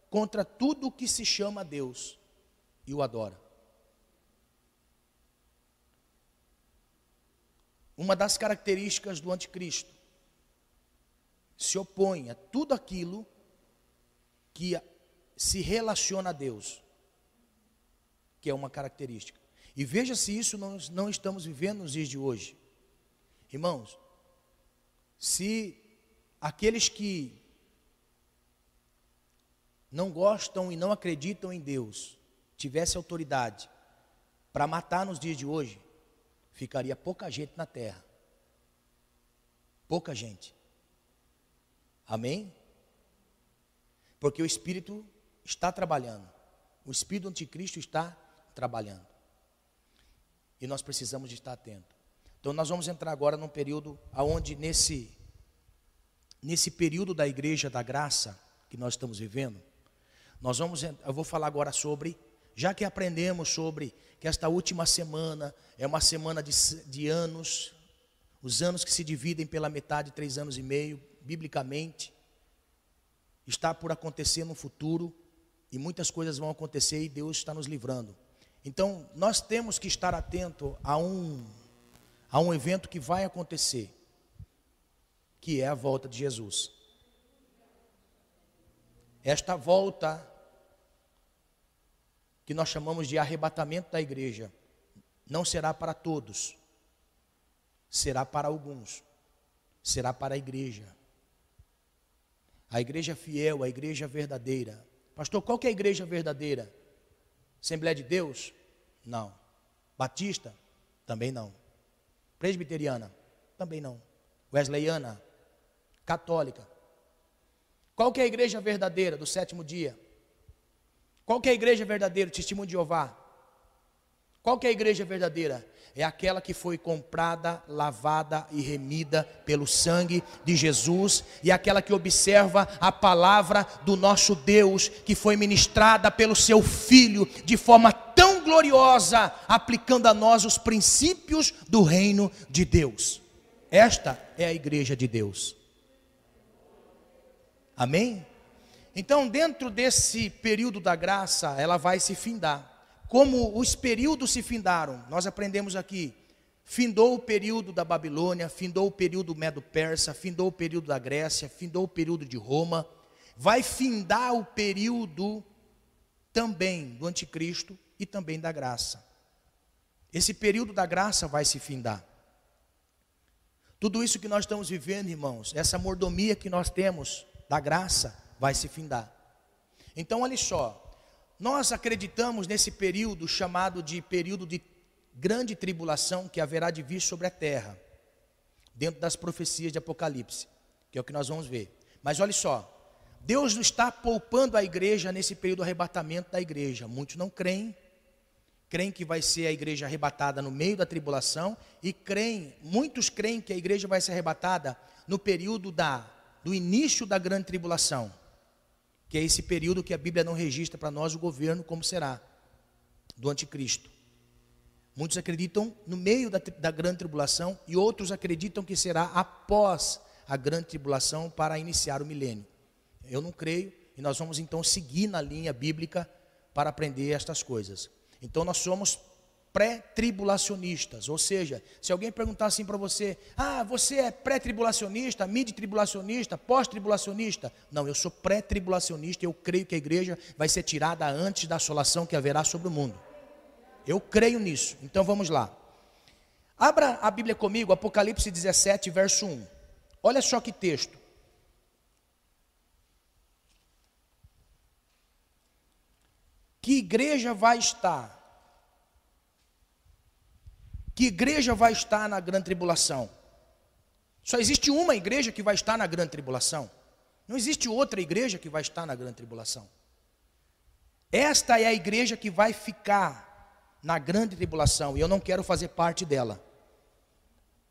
Speaker 1: contra tudo o que se chama Deus e o adora. Uma das características do anticristo se opõe a tudo aquilo que se relaciona a Deus, que é uma característica. E veja se isso nós não estamos vivendo nos dias de hoje. Irmãos, se aqueles que não gostam e não acreditam em Deus tivesse autoridade para matar nos dias de hoje, ficaria pouca gente na terra. Pouca gente. Amém? Porque o Espírito está trabalhando. O Espírito Anticristo está trabalhando. E nós precisamos de estar atento. Então nós vamos entrar agora num período aonde nesse nesse período da igreja da graça que nós estamos vivendo, nós vamos eu vou falar agora sobre já que aprendemos sobre que esta última semana é uma semana de, de anos, os anos que se dividem pela metade, três anos e meio, biblicamente, está por acontecer no futuro, e muitas coisas vão acontecer e Deus está nos livrando. Então, nós temos que estar atento a um, a um evento que vai acontecer, que é a volta de Jesus. Esta volta que nós chamamos de arrebatamento da igreja, não será para todos, será para alguns, será para a igreja. A igreja fiel, a igreja verdadeira. Pastor, qual que é a igreja verdadeira? Assembleia de Deus? Não. Batista? Também não. Presbiteriana? Também não. Wesleyana? Católica? Qual que é a igreja verdadeira do sétimo dia? Qual que é a igreja verdadeira? Testemunho de Jeová. Qual que é a igreja verdadeira? É aquela que foi comprada, lavada e remida pelo sangue de Jesus, e aquela que observa a palavra do nosso Deus, que foi ministrada pelo seu Filho de forma tão gloriosa, aplicando a nós os princípios do reino de Deus. Esta é a igreja de Deus. Amém? Então, dentro desse período da graça, ela vai se findar. Como os períodos se findaram, nós aprendemos aqui. Findou o período da Babilônia, findou o período medo-persa, findou o período da Grécia, findou o período de Roma. Vai findar o período também do anticristo e também da graça. Esse período da graça vai se findar. Tudo isso que nós estamos vivendo, irmãos, essa mordomia que nós temos da graça, vai se findar. Então, olha só, nós acreditamos nesse período chamado de período de grande tribulação que haverá de vir sobre a terra, dentro das profecias de Apocalipse, que é o que nós vamos ver. Mas olha só, Deus não está poupando a igreja nesse período do arrebatamento da igreja. Muitos não creem, creem que vai ser a igreja arrebatada no meio da tribulação e creem, muitos creem que a igreja vai ser arrebatada no período da do início da grande tribulação que é esse período que a Bíblia não registra para nós o governo como será, do anticristo. Muitos acreditam no meio da, da grande tribulação e outros acreditam que será após a grande tribulação para iniciar o milênio. Eu não creio e nós vamos então seguir na linha bíblica para aprender estas coisas. Então nós somos pré-tribulacionistas. Ou seja, se alguém perguntar assim para você: Ah, você é pré-tribulacionista, mid-tribulacionista, pós-tribulacionista? Não, eu sou pré-tribulacionista. Eu creio que a igreja vai ser tirada antes da assolação que haverá sobre o mundo. Eu creio nisso. Então vamos lá. Abra a Bíblia comigo, Apocalipse 17, verso 1. Olha só que texto. Que igreja vai estar que igreja vai estar na grande tribulação? Só existe uma igreja que vai estar na grande tribulação. Não existe outra igreja que vai estar na grande tribulação. Esta é a igreja que vai ficar na grande tribulação e eu não quero fazer parte dela.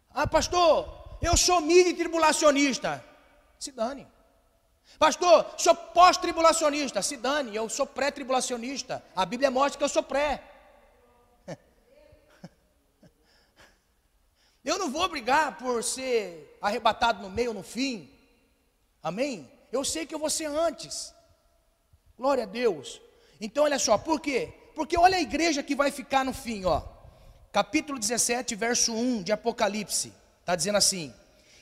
Speaker 1: Ah, pastor, eu sou mini tribulacionista. Se dane. Pastor, sou pós-tribulacionista. Se dane, eu sou pré-tribulacionista. A Bíblia mostra que eu sou pré. Eu não vou brigar por ser arrebatado no meio ou no fim. Amém? Eu sei que eu vou ser antes. Glória a Deus. Então, olha só, por quê? Porque olha a igreja que vai ficar no fim, ó. Capítulo 17, verso 1 de Apocalipse. Está dizendo assim: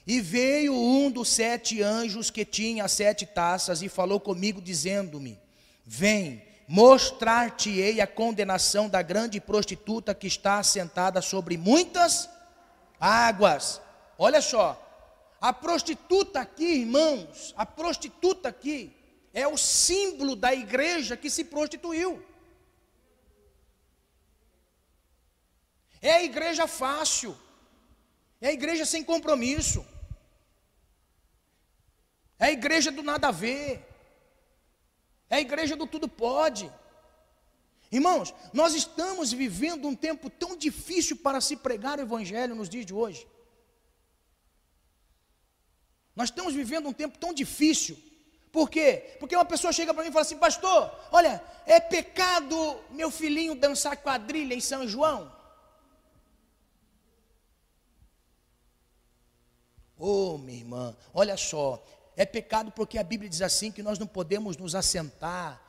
Speaker 1: E veio um dos sete anjos que tinha sete taças e falou comigo, dizendo-me: Vem, mostrar-te-ei a condenação da grande prostituta que está assentada sobre muitas águas. Olha só, a prostituta aqui, irmãos, a prostituta aqui é o símbolo da igreja que se prostituiu. É a igreja fácil, é a igreja sem compromisso, é a igreja do nada a ver, é a igreja do tudo pode. Irmãos, nós estamos vivendo um tempo tão difícil para se pregar o Evangelho nos dias de hoje. Nós estamos vivendo um tempo tão difícil por quê? Porque uma pessoa chega para mim e fala assim, pastor, olha, é pecado meu filhinho dançar quadrilha em São João? Oh, minha irmã, olha só, é pecado porque a Bíblia diz assim que nós não podemos nos assentar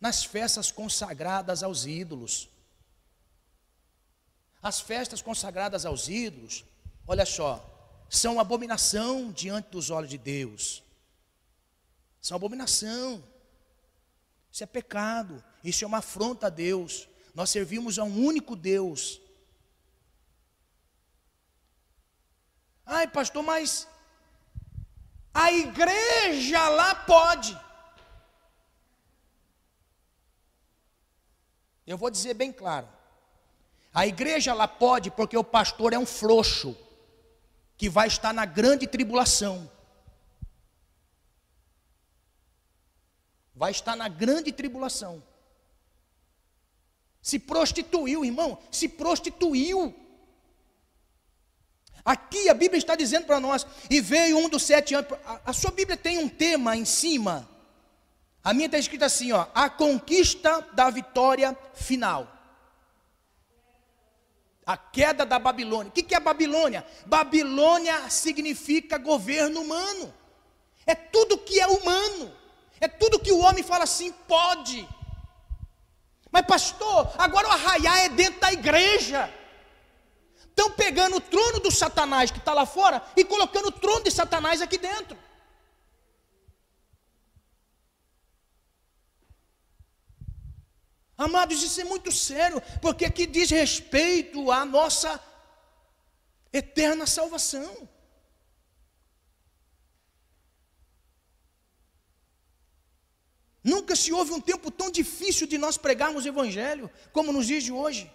Speaker 1: nas festas consagradas aos ídolos. As festas consagradas aos ídolos, olha só, são abominação diante dos olhos de Deus. Uma abominação. Isso é pecado. Isso é uma afronta a Deus. Nós servimos a um único Deus. Ai, pastor, mas a igreja lá pode. Eu vou dizer bem claro. A igreja lá pode porque o pastor é um frouxo que vai estar na grande tribulação. vai estar na grande tribulação. Se prostituiu, irmão, se prostituiu. Aqui a Bíblia está dizendo para nós, e veio um dos sete anos. A, a sua Bíblia tem um tema em cima. A minha está escrita assim, ó, a conquista da vitória final. A queda da Babilônia. O que, é Babilônia? Babilônia significa governo humano. É tudo que é humano. É tudo que o homem fala assim, pode. Mas, pastor, agora o arraiar é dentro da igreja. Estão pegando o trono do Satanás que está lá fora e colocando o trono de Satanás aqui dentro. Amados, isso é muito sério, porque aqui diz respeito à nossa eterna salvação. Nunca se houve um tempo tão difícil de nós pregarmos o Evangelho como nos dias de hoje.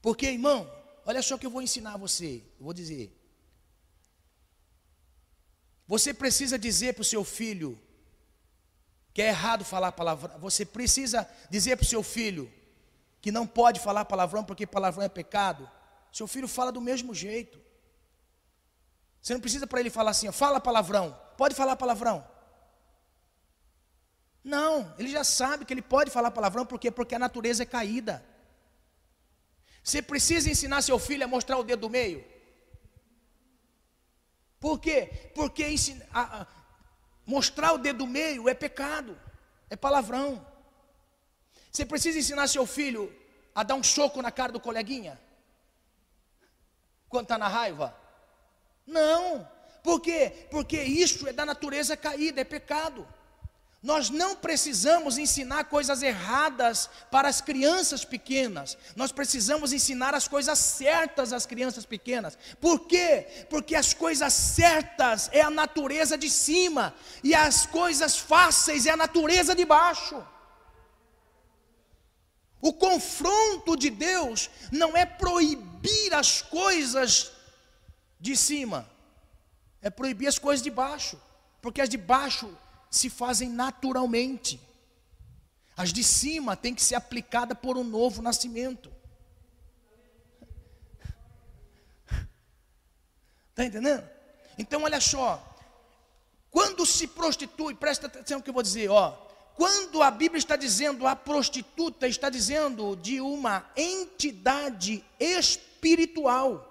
Speaker 1: Porque, irmão, olha só o que eu vou ensinar a você. Eu vou dizer. Você precisa dizer para o seu filho que é errado falar palavrão. Você precisa dizer para o seu filho que não pode falar palavrão porque palavrão é pecado. Seu filho fala do mesmo jeito. Você não precisa para ele falar assim, fala palavrão. Pode falar palavrão? Não, ele já sabe que ele pode falar palavrão, por quê? Porque a natureza é caída. Você precisa ensinar seu filho a mostrar o dedo do meio. Por quê? Porque ensina, a, a, mostrar o dedo do meio é pecado, é palavrão. Você precisa ensinar seu filho a dar um soco na cara do coleguinha? Quando está na raiva? Não. Por quê? Porque isso é da natureza caída, é pecado. Nós não precisamos ensinar coisas erradas para as crianças pequenas. Nós precisamos ensinar as coisas certas às crianças pequenas. Por quê? Porque as coisas certas é a natureza de cima e as coisas fáceis é a natureza de baixo. O confronto de Deus não é proibir as coisas de cima, é proibir as coisas de baixo, porque as de baixo se fazem naturalmente. As de cima têm que ser aplicadas por um novo nascimento. Está entendendo? Então, olha só. Quando se prostitui, presta atenção no que eu vou dizer, ó. Quando a Bíblia está dizendo a prostituta, está dizendo de uma entidade espiritual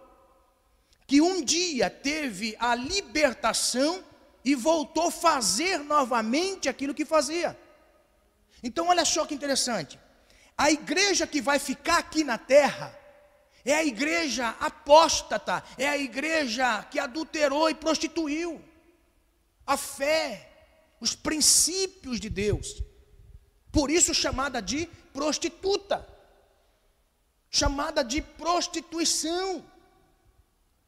Speaker 1: que um dia teve a libertação e voltou a fazer novamente aquilo que fazia. Então, olha só que interessante. A igreja que vai ficar aqui na terra é a igreja apóstata, é a igreja que adulterou e prostituiu a fé, os princípios de Deus. Por isso chamada de prostituta. Chamada de prostituição.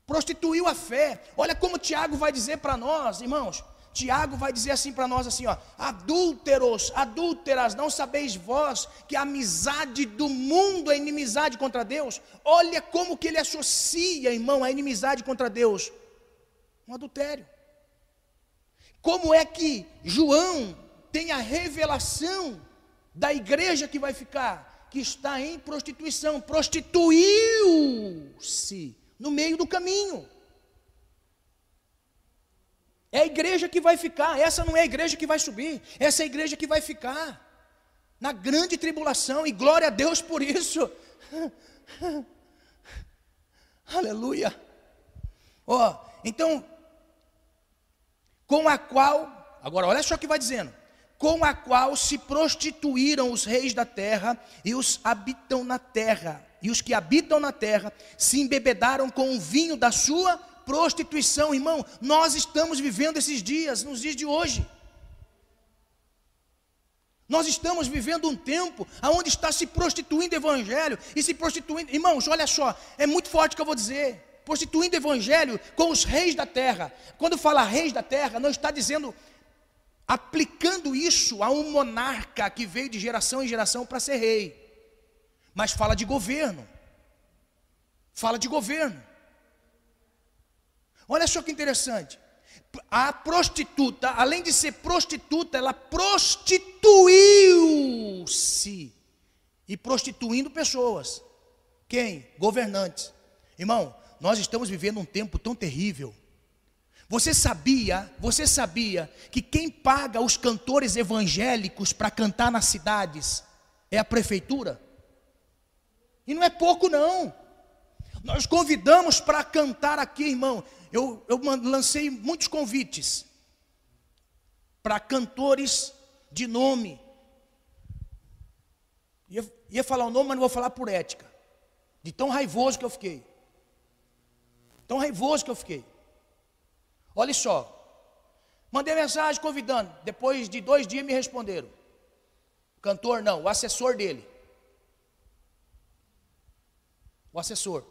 Speaker 1: Prostituiu a fé. Olha como Tiago vai dizer para nós, irmãos. Tiago vai dizer assim para nós assim, ó: Adúlteros, adúlteras, não sabeis vós que a amizade do mundo é inimizade contra Deus? Olha como que ele associa, irmão, a inimizade contra Deus. Um adultério. Como é que João tem a revelação da igreja que vai ficar, que está em prostituição, prostituiu-se no meio do caminho. É a igreja que vai ficar, essa não é a igreja que vai subir, essa é a igreja que vai ficar na grande tribulação, e glória a Deus por isso. Aleluia. Ó, oh, então, com a qual, agora olha só o que vai dizendo, com a qual se prostituíram os reis da terra e os habitam na terra, e os que habitam na terra se embebedaram com o vinho da sua prostituição, irmão, nós estamos vivendo esses dias, nos dias de hoje. Nós estamos vivendo um tempo onde está se prostituindo o evangelho e se prostituindo. Irmãos, olha só, é muito forte o que eu vou dizer. Prostituindo o evangelho com os reis da terra. Quando fala reis da terra, não está dizendo aplicando isso a um monarca que veio de geração em geração para ser rei. Mas fala de governo. Fala de governo. Olha só que interessante. A prostituta, além de ser prostituta, ela prostituiu-se e prostituindo pessoas. Quem? Governantes. Irmão, nós estamos vivendo um tempo tão terrível. Você sabia, você sabia que quem paga os cantores evangélicos para cantar nas cidades é a prefeitura? E não é pouco não. Nós convidamos para cantar aqui, irmão eu, eu lancei muitos convites para cantores de nome. Ia, ia falar o nome, mas não vou falar por ética. De tão raivoso que eu fiquei. Tão raivoso que eu fiquei. Olha só. Mandei mensagem convidando. Depois de dois dias me responderam. Cantor não, o assessor dele. O assessor.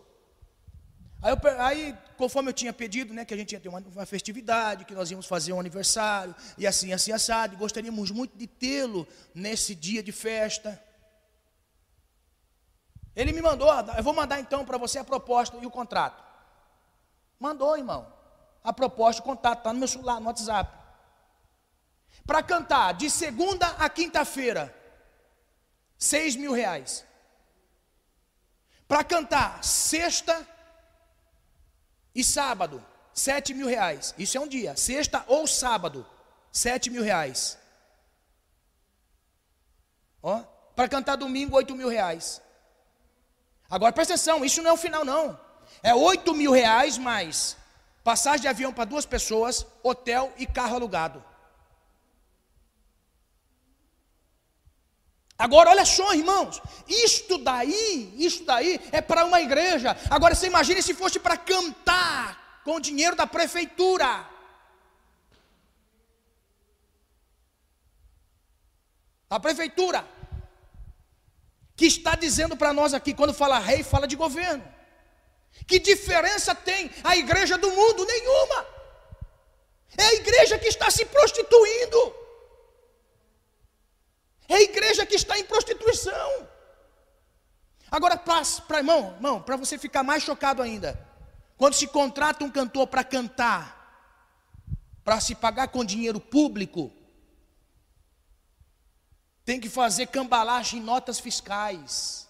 Speaker 1: Aí, eu, aí, conforme eu tinha pedido, né, que a gente ia ter uma, uma, festividade, que nós íamos fazer um aniversário, e assim, assim, assado, gostaríamos muito de tê-lo nesse dia de festa. Ele me mandou, eu vou mandar então para você a proposta e o contrato. Mandou, irmão. A proposta, o contato, está no meu celular, no WhatsApp. Para cantar de segunda a quinta-feira, seis mil reais. Para cantar sexta e sábado, sete mil reais. Isso é um dia. Sexta ou sábado, sete mil reais. Ó, para cantar domingo, oito mil reais. Agora presta atenção, isso não é o final, não. É oito mil reais mais passagem de avião para duas pessoas, hotel e carro alugado. Agora, olha só, irmãos, isto daí, isto daí é para uma igreja. Agora, você imagine se fosse para cantar com o dinheiro da prefeitura. A prefeitura, que está dizendo para nós aqui, quando fala rei, fala de governo. Que diferença tem a igreja do mundo? Nenhuma. É a igreja que está se prostituindo. É a igreja que está em prostituição. Agora, para irmão, irmão, para você ficar mais chocado ainda, quando se contrata um cantor para cantar, para se pagar com dinheiro público, tem que fazer cambalache em notas fiscais.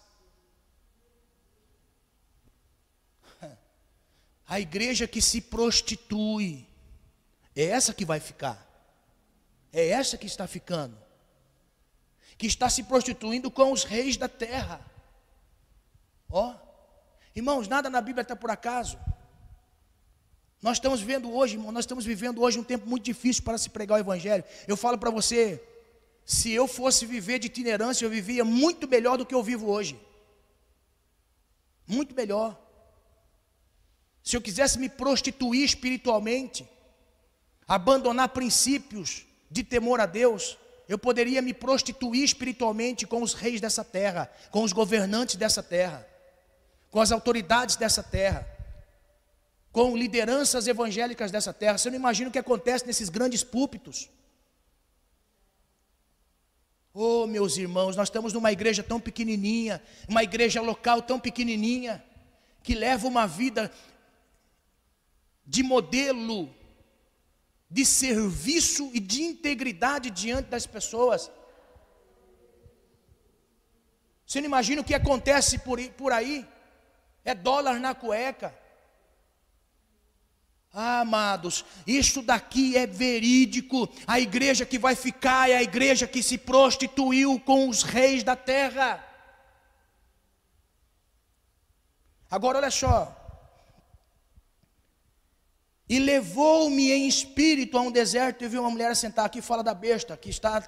Speaker 1: A igreja que se prostitui, é essa que vai ficar, é essa que está ficando, que está se prostituindo com os reis da terra. Ó, irmãos, nada na Bíblia está por acaso. Nós estamos vendo hoje, irmão, nós estamos vivendo hoje um tempo muito difícil para se pregar o Evangelho. Eu falo para você, se eu fosse viver de itinerância, eu vivia muito melhor do que eu vivo hoje. Muito melhor. Se eu quisesse me prostituir espiritualmente, abandonar princípios de temor a Deus, eu poderia me prostituir espiritualmente com os reis dessa terra, com os governantes dessa terra, com as autoridades dessa terra com lideranças evangélicas dessa terra. Você não imagina o que acontece nesses grandes púlpitos. Oh, meus irmãos, nós estamos numa igreja tão pequenininha, uma igreja local tão pequenininha, que leva uma vida de modelo, de serviço e de integridade diante das pessoas. Você não imagina o que acontece por aí? É dólar na cueca, ah, amados, isso daqui é verídico. A igreja que vai ficar é a igreja que se prostituiu com os reis da terra. Agora olha só. E levou-me em espírito a um deserto e vi uma mulher sentar aqui fala da besta, que está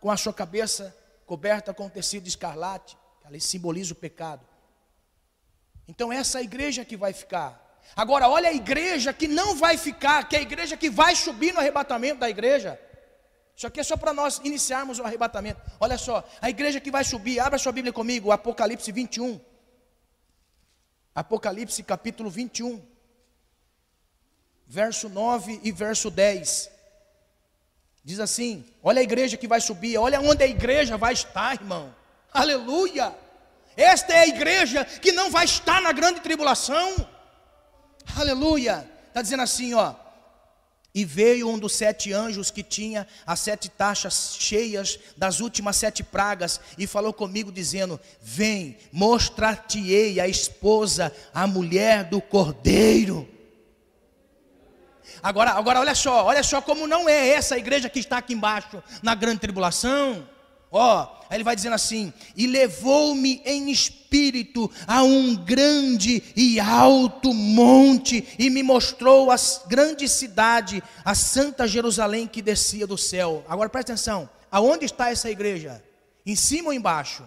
Speaker 1: com a sua cabeça coberta com tecido escarlate, que ali simboliza o pecado. Então essa é a igreja que vai ficar. Agora, olha a igreja que não vai ficar, que é a igreja que vai subir no arrebatamento da igreja. Isso aqui é só para nós iniciarmos o arrebatamento. Olha só, a igreja que vai subir, abra sua Bíblia comigo, Apocalipse 21. Apocalipse capítulo 21, verso 9 e verso 10. Diz assim: Olha a igreja que vai subir, olha onde a igreja vai estar, irmão. Aleluia! Esta é a igreja que não vai estar na grande tribulação. Aleluia. Está dizendo assim, ó. E veio um dos sete anjos que tinha as sete taxas cheias das últimas sete pragas, e falou comigo, dizendo: Vem, mostrar-te-ei a esposa, a mulher do cordeiro. Agora, agora olha só, olha só como não é essa igreja que está aqui embaixo na grande tribulação. Ó, aí ele vai dizendo assim: E levou-me em espírito a um grande e alto monte, e me mostrou a grande cidade, a santa Jerusalém que descia do céu. Agora presta atenção: aonde está essa igreja? Em cima ou embaixo?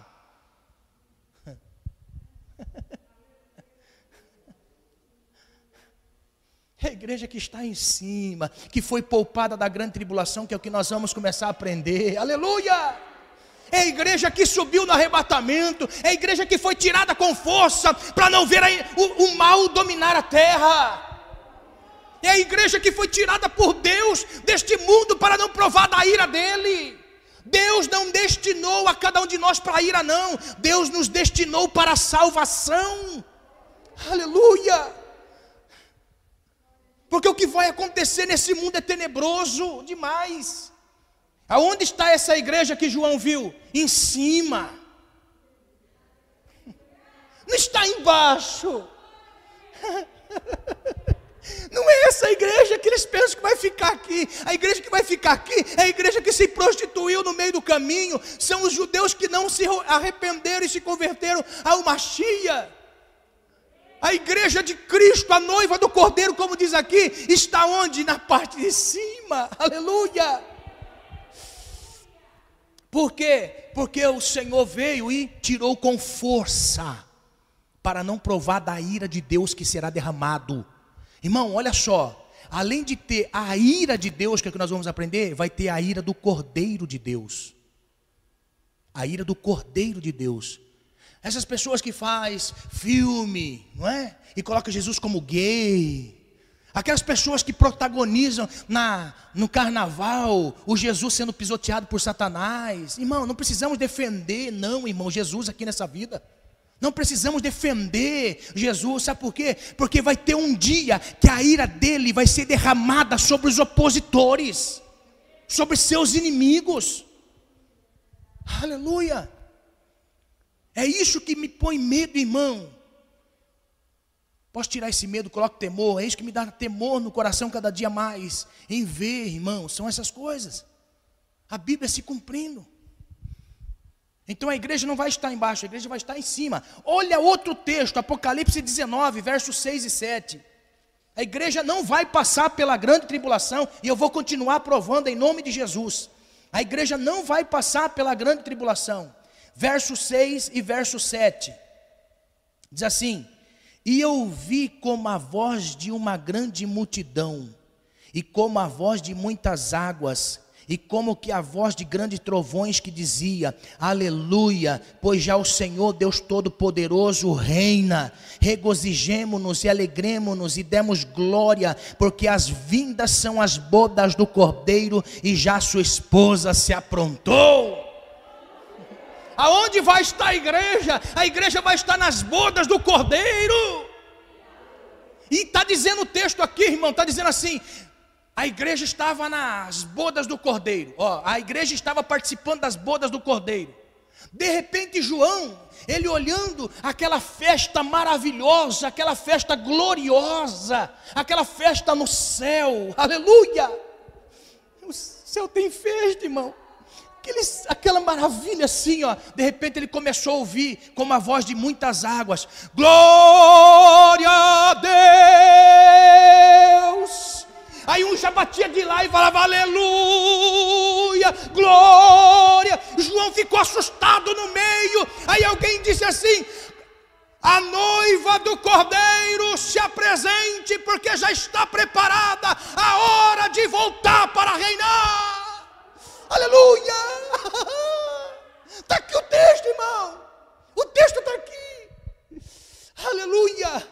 Speaker 1: A igreja que está em cima, que foi poupada da grande tribulação, que é o que nós vamos começar a aprender. Aleluia! é a igreja que subiu no arrebatamento, é a igreja que foi tirada com força para não ver o, o mal dominar a terra. É a igreja que foi tirada por Deus deste mundo para não provar da ira dele. Deus não destinou a cada um de nós para a ira, não. Deus nos destinou para a salvação. Aleluia. Porque o que vai acontecer nesse mundo é tenebroso demais. Aonde está essa igreja que João viu? Em cima. Não está embaixo. Não é essa igreja que eles pensam que vai ficar aqui. A igreja que vai ficar aqui é a igreja que se prostituiu no meio do caminho. São os judeus que não se arrependeram e se converteram ao Machia. A igreja de Cristo, a noiva do Cordeiro, como diz aqui, está onde? Na parte de cima. Aleluia. Por quê? Porque o Senhor veio e tirou com força, para não provar da ira de Deus que será derramado. Irmão, olha só, além de ter a ira de Deus, que é o que nós vamos aprender, vai ter a ira do Cordeiro de Deus. A ira do Cordeiro de Deus. Essas pessoas que faz filme, não é? E coloca Jesus como gay, Aquelas pessoas que protagonizam na, no carnaval o Jesus sendo pisoteado por Satanás. Irmão, não precisamos defender, não, irmão, Jesus aqui nessa vida. Não precisamos defender Jesus, sabe por quê? Porque vai ter um dia que a ira dele vai ser derramada sobre os opositores, sobre seus inimigos. Aleluia. É isso que me põe medo, irmão. Posso tirar esse medo, coloco temor. É isso que me dá temor no coração cada dia mais. Em ver, irmão, são essas coisas. A Bíblia se cumprindo. Então a igreja não vai estar embaixo, a igreja vai estar em cima. Olha outro texto, Apocalipse 19, versos 6 e 7. A igreja não vai passar pela grande tribulação, e eu vou continuar provando em nome de Jesus. A igreja não vai passar pela grande tribulação. Verso 6 e verso 7. Diz assim: E eu vi como a voz de uma grande multidão, e como a voz de muitas águas, e como que a voz de grandes trovões que dizia: Aleluia, pois já o Senhor Deus Todo-Poderoso reina. Regozijemo-nos e alegremo-nos e demos glória, porque as vindas são as bodas do Cordeiro e já sua esposa se aprontou. Aonde vai estar a igreja? A igreja vai estar nas bodas do Cordeiro. E está dizendo o texto aqui, irmão, está dizendo assim: a igreja estava nas bodas do cordeiro. Ó, a igreja estava participando das bodas do cordeiro. De repente, João, ele olhando aquela festa maravilhosa, aquela festa gloriosa, aquela festa no céu, aleluia! O céu tem festa, irmão. Aquela maravilha assim, ó. De repente ele começou a ouvir como a voz de muitas águas: Glória a Deus! Aí um já batia de lá e falava aleluia, glória. João ficou assustado no meio. Aí alguém disse assim: a noiva do cordeiro se apresente, porque já está preparada a hora de voltar para reinar. Aleluia! Está aqui o texto, irmão. O texto está aqui. Aleluia!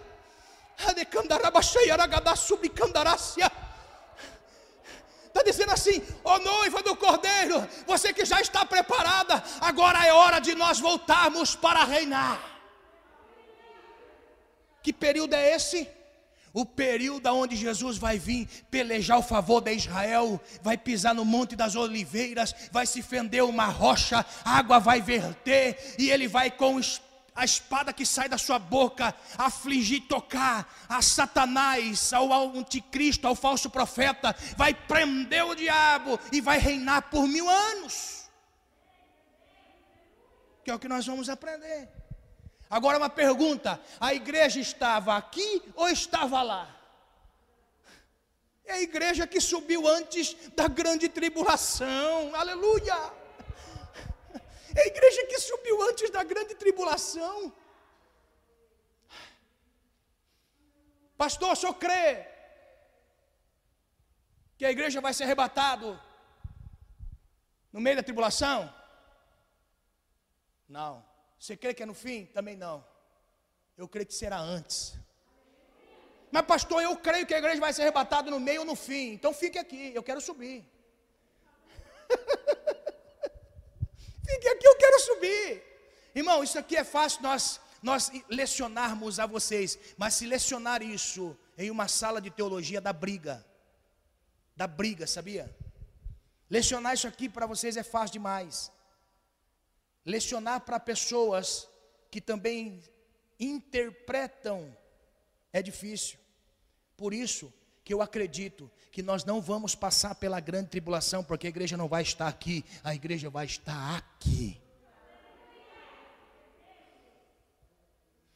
Speaker 1: Está dizendo assim, ó oh, noiva do cordeiro, você que já está preparada, agora é hora de nós voltarmos para reinar. Que período é esse? O período onde Jesus vai vir pelejar o favor de Israel, vai pisar no Monte das Oliveiras, vai se fender uma rocha, água vai verter, e ele vai com a espada que sai da sua boca, afligir, tocar a Satanás, ao anticristo, ao falso profeta, vai prender o diabo e vai reinar por mil anos. Que é o que nós vamos aprender. Agora uma pergunta: a igreja estava aqui ou estava lá? É a igreja que subiu antes da grande tribulação, aleluia. É a igreja que subiu antes da grande tribulação. Pastor, o senhor crê que a igreja vai ser arrebatado no meio da tribulação? Não. Você crê que é no fim? Também não. Eu creio que será antes. Mas pastor, eu creio que a igreja vai ser arrebatada no meio ou no fim. Então fique aqui, eu quero subir. Fique aqui, eu quero subir. Irmão, isso aqui é fácil nós, nós lecionarmos a vocês, mas se lecionar isso em uma sala de teologia da briga, da briga, sabia? Lecionar isso aqui para vocês é fácil demais. Lecionar para pessoas que também interpretam é difícil. Por isso, que eu acredito que nós não vamos passar pela grande tribulação, porque a igreja não vai estar aqui, a igreja vai estar aqui.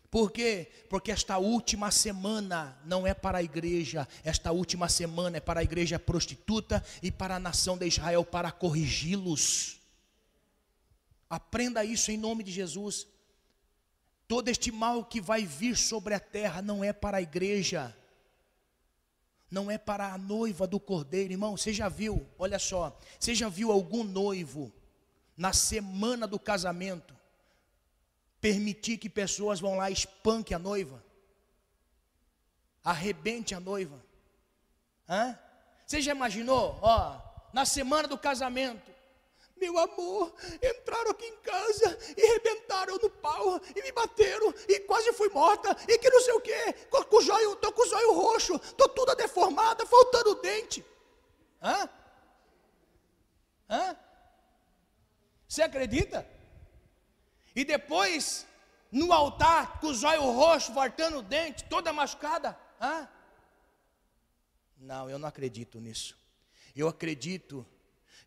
Speaker 1: Por quê? Porque esta última semana não é para a igreja, esta última semana é para a igreja prostituta e para a nação de Israel para corrigi-los. Aprenda isso em nome de Jesus. Todo este mal que vai vir sobre a terra não é para a igreja não é para a noiva do cordeiro, irmão. Você já viu, olha só, você já viu algum noivo na semana do casamento permitir que pessoas vão lá e espanque a noiva? Arrebente a noiva? Hã? Você já imaginou, ó, na semana do casamento, meu amor, entraram aqui em casa e rebentaram no pau e me bateram e quase fui morta e que não sei o que, com o zóio, estou com o zóio roxo, estou toda deformada, faltando o dente. Hã? Hã? Você acredita? E depois, no altar, com os olhos roxos, voltando o dente, toda machucada. Hã? Não, eu não acredito nisso. Eu acredito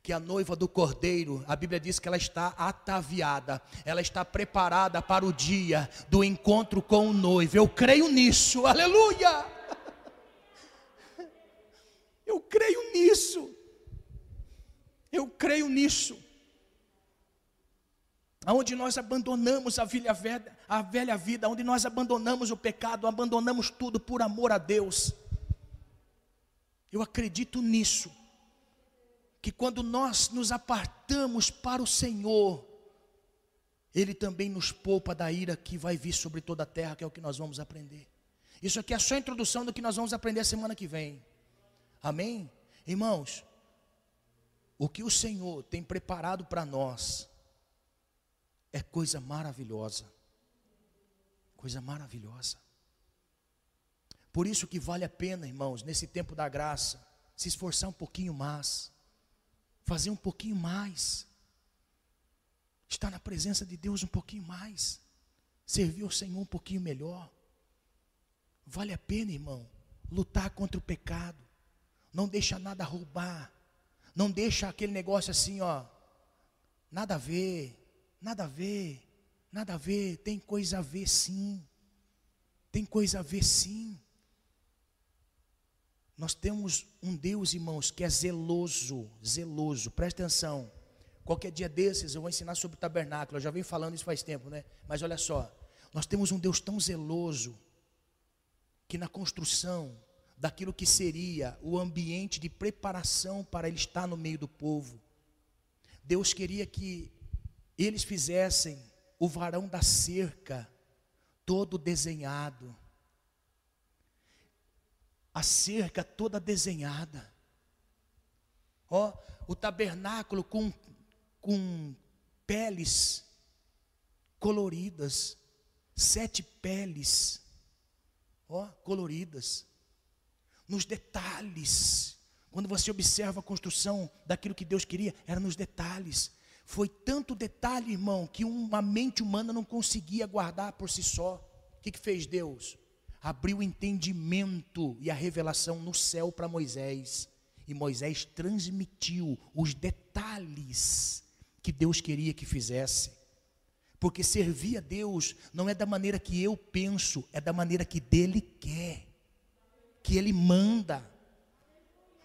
Speaker 1: que a noiva do cordeiro, a Bíblia diz que ela está ataviada, ela está preparada para o dia do encontro com o noivo. Eu creio nisso, aleluia! Eu creio nisso, eu creio nisso. Onde nós abandonamos a velha, a velha vida, onde nós abandonamos o pecado, abandonamos tudo por amor a Deus. Eu acredito nisso que quando nós nos apartamos para o Senhor, Ele também nos poupa da ira que vai vir sobre toda a terra, que é o que nós vamos aprender. Isso aqui é só a introdução do que nós vamos aprender a semana que vem. Amém? Irmãos, o que o Senhor tem preparado para nós é coisa maravilhosa. Coisa maravilhosa. Por isso que vale a pena, irmãos, nesse tempo da graça, se esforçar um pouquinho mais fazer um pouquinho mais, estar na presença de Deus um pouquinho mais, servir o Senhor um pouquinho melhor. Vale a pena, irmão, lutar contra o pecado. Não deixa nada roubar. Não deixa aquele negócio assim, ó. Nada a ver, nada a ver, nada a ver. Tem coisa a ver sim. Tem coisa a ver sim. Nós temos um Deus, irmãos, que é zeloso, zeloso. Presta atenção. Qualquer dia desses eu vou ensinar sobre tabernáculo. Eu já venho falando isso faz tempo, né? Mas olha só, nós temos um Deus tão zeloso que na construção daquilo que seria o ambiente de preparação para ele estar no meio do povo, Deus queria que eles fizessem o varão da cerca todo desenhado a cerca toda desenhada. Ó, o tabernáculo com, com peles coloridas, sete peles, ó, coloridas. Nos detalhes, quando você observa a construção daquilo que Deus queria, era nos detalhes. Foi tanto detalhe, irmão, que uma mente humana não conseguia guardar por si só. O que, que fez Deus? Abriu o entendimento e a revelação no céu para Moisés. E Moisés transmitiu os detalhes que Deus queria que fizesse. Porque servir a Deus não é da maneira que eu penso, é da maneira que dele quer, que ele manda.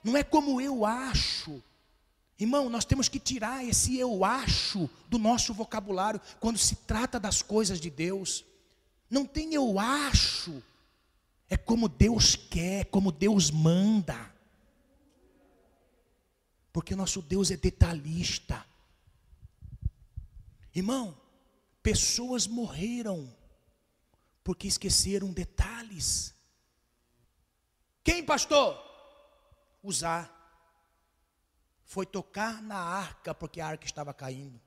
Speaker 1: Não é como eu acho. Irmão, nós temos que tirar esse eu acho do nosso vocabulário quando se trata das coisas de Deus. Não tem eu acho é como Deus quer, como Deus manda. Porque nosso Deus é detalhista. Irmão, pessoas morreram porque esqueceram detalhes. Quem, pastor? Usar. Foi tocar na arca porque a arca estava caindo.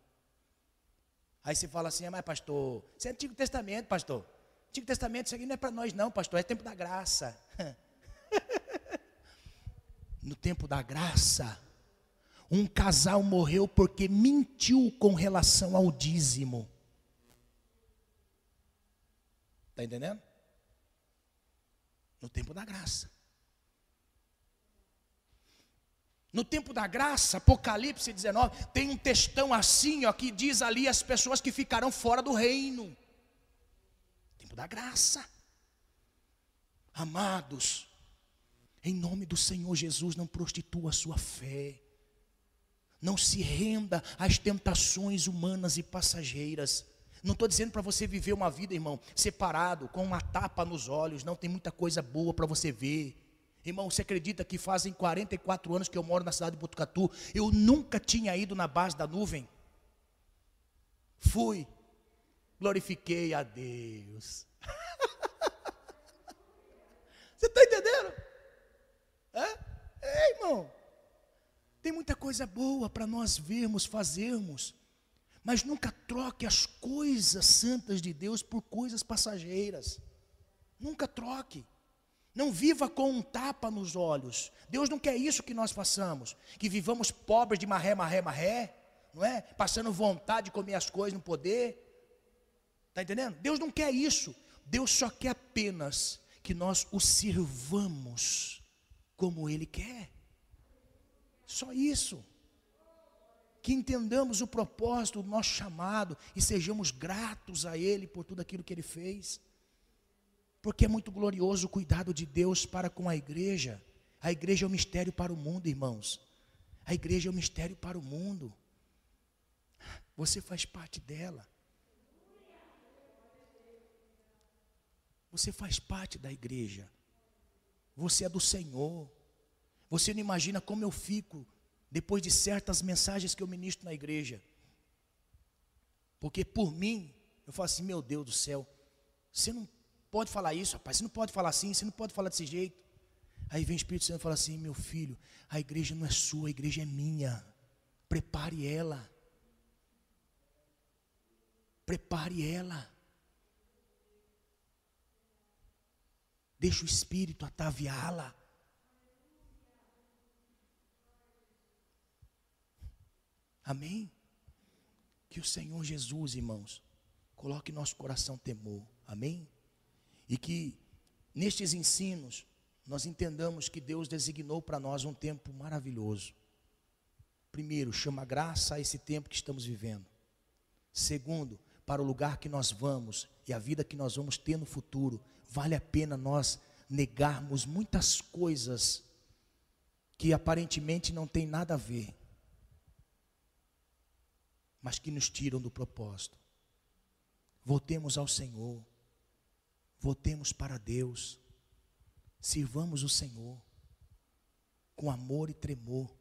Speaker 1: Aí você fala assim, ah, mas pastor, isso é Antigo Testamento, pastor. Antigo Testamento, isso aqui não é para nós, não, pastor, é tempo da graça. no tempo da graça, um casal morreu porque mentiu com relação ao dízimo. Está entendendo? No tempo da graça. No tempo da graça, Apocalipse 19, tem um textão assim, ó, que diz ali as pessoas que ficarão fora do reino da graça. Amados, em nome do Senhor Jesus, não prostitua a sua fé. Não se renda às tentações humanas e passageiras. Não estou dizendo para você viver uma vida, irmão, separado, com uma tapa nos olhos. Não tem muita coisa boa para você ver. Irmão, você acredita que fazem 44 anos que eu moro na cidade de Botucatu? Eu nunca tinha ido na base da nuvem. Fui, glorifiquei a Deus. Você está entendendo? É? é, irmão. Tem muita coisa boa para nós vermos, fazermos. Mas nunca troque as coisas santas de Deus por coisas passageiras. Nunca troque. Não viva com um tapa nos olhos. Deus não quer isso que nós façamos. Que vivamos pobres de marré, marré, marré. não é? Passando vontade de comer as coisas, não poder. Está entendendo? Deus não quer isso. Deus só quer apenas que nós o sirvamos como Ele quer. Só isso. Que entendamos o propósito do nosso chamado e sejamos gratos a Ele por tudo aquilo que Ele fez. Porque é muito glorioso o cuidado de Deus para com a igreja. A igreja é um mistério para o mundo, irmãos. A igreja é um mistério para o mundo. Você faz parte dela. Você faz parte da igreja. Você é do Senhor. Você não imagina como eu fico depois de certas mensagens que eu ministro na igreja. Porque por mim, eu falo assim, meu Deus do céu, você não pode falar isso, rapaz, você não pode falar assim, você não pode falar desse jeito. Aí vem o Espírito Santo e fala assim, meu filho, a igreja não é sua, a igreja é minha. Prepare ela. Prepare ela. Deixa o Espírito ataviá-la. Amém? Que o Senhor Jesus, irmãos, coloque em nosso coração temor. Amém? E que nestes ensinos nós entendamos que Deus designou para nós um tempo maravilhoso. Primeiro, chama graça a esse tempo que estamos vivendo. Segundo, para o lugar que nós vamos e a vida que nós vamos ter no futuro, vale a pena nós negarmos muitas coisas que aparentemente não tem nada a ver, mas que nos tiram do propósito. Voltemos ao Senhor, voltemos para Deus, sirvamos o Senhor com amor e tremor.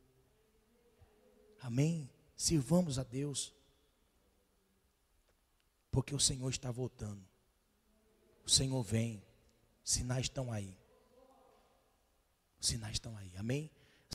Speaker 1: Amém? Sirvamos a Deus porque o Senhor está voltando. O Senhor vem. Sinais estão aí. Sinais estão aí. Amém?